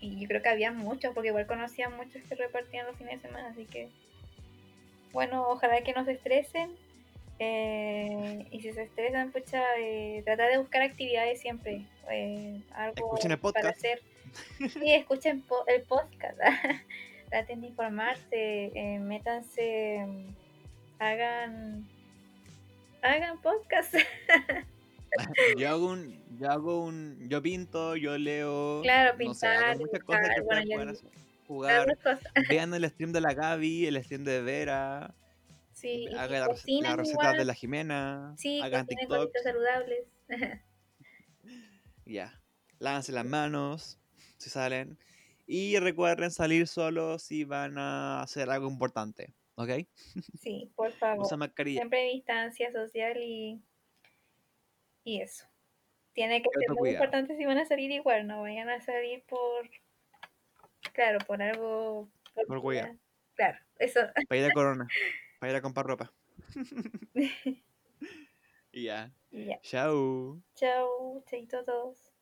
y yo creo que había muchos, porque igual conocía muchos que repartían los fines de semana, así que bueno, ojalá que no se estresen. eh, y si se estresan, pucha, eh, tratar de buscar actividades siempre. eh, algo Escuchen el para podcast. hacer. Sí, escuchen po- el podcast. Traten de informarse, eh, métanse, hagan, hagan podcast. Yo hago un, yo hago un, yo pinto, yo leo. Claro, no sé, pintar, muchas cosas que bueno, yo-. Jugar. Cosas. Vean el stream de la Gaby, el stream de Vera. Sí, Hagan la, rece- cocinan la receta igual, de la Jimena. Sí, hagan TikTok. saludables. Ya. Lávense las manos si salen. Y recuerden salir solo si van a hacer algo importante. ¿Ok? sí, por favor. Usa mascarilla. Siempre distancia social y, y eso. Tiene que ser muy importante si van a salir igual, no vayan a salir por, claro, por algo, por, Por. Claro, eso. Para ir a Corona. Para ir a comprar ropa. y ya. Ya. Chao. Chau, chaito a todos.